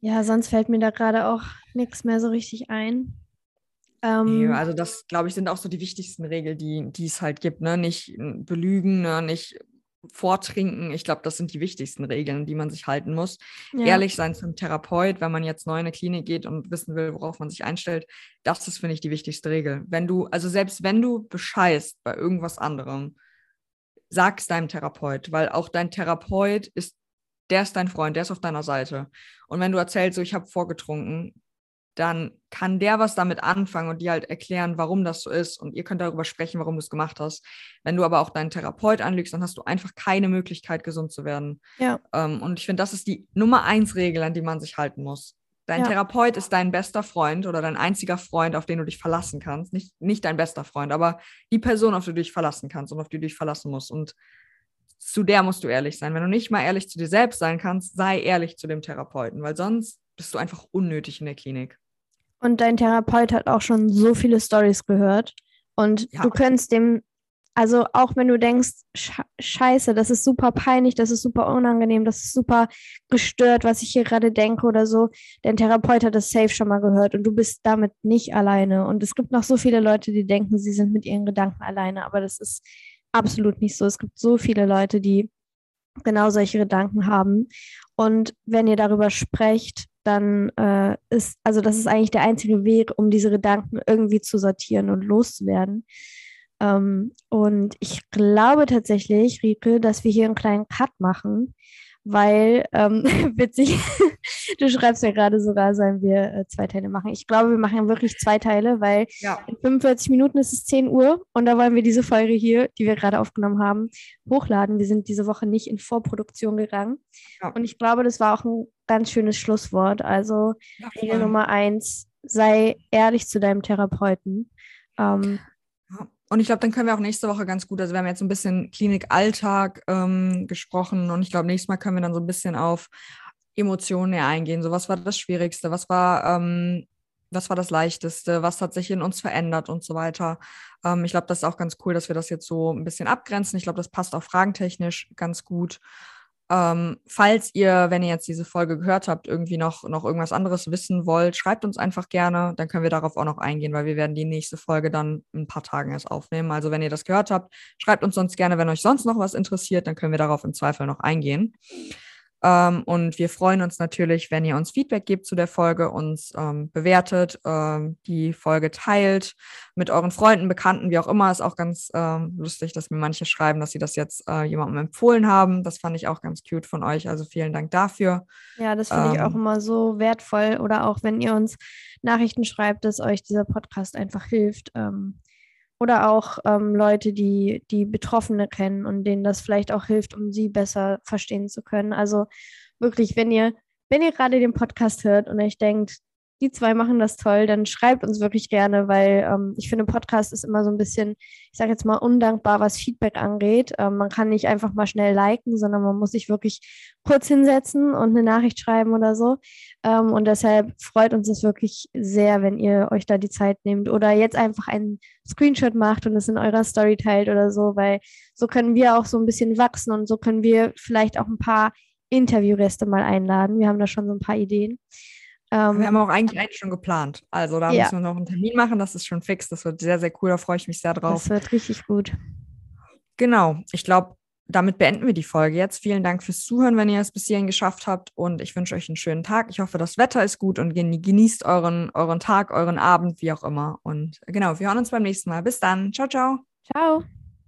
Ja, sonst fällt mir da gerade auch nichts mehr so richtig ein. Ähm, nee, also das, glaube ich, sind auch so die wichtigsten Regeln, die, die es halt gibt. Ne? Nicht belügen, ne? nicht vortrinken. Ich glaube, das sind die wichtigsten Regeln, die man sich halten muss. Ja. Ehrlich sein zum Therapeut, wenn man jetzt neu in eine Klinik geht und wissen will, worauf man sich einstellt. Das ist, finde ich, die wichtigste Regel. Wenn du, also selbst wenn du bescheißt bei irgendwas anderem, sag es deinem Therapeut, weil auch dein Therapeut ist, der ist dein Freund, der ist auf deiner Seite. Und wenn du erzählst, so ich habe vorgetrunken, dann kann der was damit anfangen und dir halt erklären, warum das so ist. Und ihr könnt darüber sprechen, warum du es gemacht hast. Wenn du aber auch deinen Therapeut anlügst, dann hast du einfach keine Möglichkeit, gesund zu werden. Ja. Ähm, und ich finde, das ist die Nummer eins Regel, an die man sich halten muss. Dein ja. Therapeut ist dein bester Freund oder dein einziger Freund, auf den du dich verlassen kannst. Nicht, nicht dein bester Freund, aber die Person, auf die du dich verlassen kannst und auf die du dich verlassen musst. Und zu der musst du ehrlich sein. Wenn du nicht mal ehrlich zu dir selbst sein kannst, sei ehrlich zu dem Therapeuten, weil sonst bist du einfach unnötig in der Klinik. Und dein Therapeut hat auch schon so viele Stories gehört. Und ja. du könntest dem, also auch wenn du denkst, scheiße, das ist super peinlich, das ist super unangenehm, das ist super gestört, was ich hier gerade denke oder so, dein Therapeut hat das safe schon mal gehört und du bist damit nicht alleine. Und es gibt noch so viele Leute, die denken, sie sind mit ihren Gedanken alleine, aber das ist absolut nicht so. Es gibt so viele Leute, die genau solche Gedanken haben. Und wenn ihr darüber sprecht, dann äh, ist, also das ist eigentlich der einzige Weg, um diese Gedanken irgendwie zu sortieren und loszuwerden. Ähm, und ich glaube tatsächlich, Rike, dass wir hier einen kleinen Cut machen, weil, ähm, witzig, du schreibst ja gerade sogar, sollen wir äh, zwei Teile machen. Ich glaube, wir machen wirklich zwei Teile, weil ja. in 45 Minuten ist es 10 Uhr und da wollen wir diese Folge hier, die wir gerade aufgenommen haben, hochladen. Wir sind diese Woche nicht in Vorproduktion gegangen. Ja. Und ich glaube, das war auch ein ganz schönes Schlusswort. Also ja, Regel Nummer eins, sei ehrlich zu deinem Therapeuten. Ähm, und ich glaube, dann können wir auch nächste Woche ganz gut, also wir haben jetzt ein bisschen Klinikalltag ähm, gesprochen und ich glaube, nächstes Mal können wir dann so ein bisschen auf Emotionen eingehen. So, was war das Schwierigste? Was war, ähm, was war das Leichteste? Was hat sich in uns verändert und so weiter? Ähm, ich glaube, das ist auch ganz cool, dass wir das jetzt so ein bisschen abgrenzen. Ich glaube, das passt auch fragentechnisch ganz gut. Ähm, falls ihr, wenn ihr jetzt diese Folge gehört habt, irgendwie noch, noch irgendwas anderes wissen wollt, schreibt uns einfach gerne. Dann können wir darauf auch noch eingehen, weil wir werden die nächste Folge dann in ein paar Tagen erst aufnehmen. Also wenn ihr das gehört habt, schreibt uns sonst gerne, wenn euch sonst noch was interessiert, dann können wir darauf im Zweifel noch eingehen. Ähm, und wir freuen uns natürlich, wenn ihr uns Feedback gebt zu der Folge, uns ähm, bewertet, ähm, die Folge teilt mit euren Freunden, Bekannten, wie auch immer. Ist auch ganz ähm, lustig, dass mir manche schreiben, dass sie das jetzt äh, jemandem empfohlen haben. Das fand ich auch ganz cute von euch. Also vielen Dank dafür. Ja, das finde ich auch ähm, immer so wertvoll. Oder auch wenn ihr uns Nachrichten schreibt, dass euch dieser Podcast einfach hilft. Ähm, oder auch ähm, Leute, die die Betroffene kennen und denen das vielleicht auch hilft, um sie besser verstehen zu können. Also wirklich, wenn ihr, wenn ihr gerade den Podcast hört und euch denkt, die zwei machen das toll, dann schreibt uns wirklich gerne, weil ähm, ich finde, Podcast ist immer so ein bisschen, ich sage jetzt mal, undankbar, was Feedback angeht. Ähm, man kann nicht einfach mal schnell liken, sondern man muss sich wirklich kurz hinsetzen und eine Nachricht schreiben oder so. Ähm, und deshalb freut uns es wirklich sehr, wenn ihr euch da die Zeit nehmt oder jetzt einfach einen Screenshot macht und es in eurer Story teilt oder so, weil so können wir auch so ein bisschen wachsen und so können wir vielleicht auch ein paar Interviewgäste mal einladen. Wir haben da schon so ein paar Ideen. Ähm, wir haben auch eigentlich einen schon geplant. Also da ja. müssen wir noch einen Termin machen. Das ist schon fix. Das wird sehr, sehr cool. Da freue ich mich sehr drauf. Das wird richtig gut. Genau. Ich glaube, damit beenden wir die Folge jetzt. Vielen Dank fürs Zuhören, wenn ihr es bis hierhin geschafft habt. Und ich wünsche euch einen schönen Tag. Ich hoffe, das Wetter ist gut und genießt euren, euren Tag, euren Abend, wie auch immer. Und genau, wir hören uns beim nächsten Mal. Bis dann. Ciao, ciao. Ciao.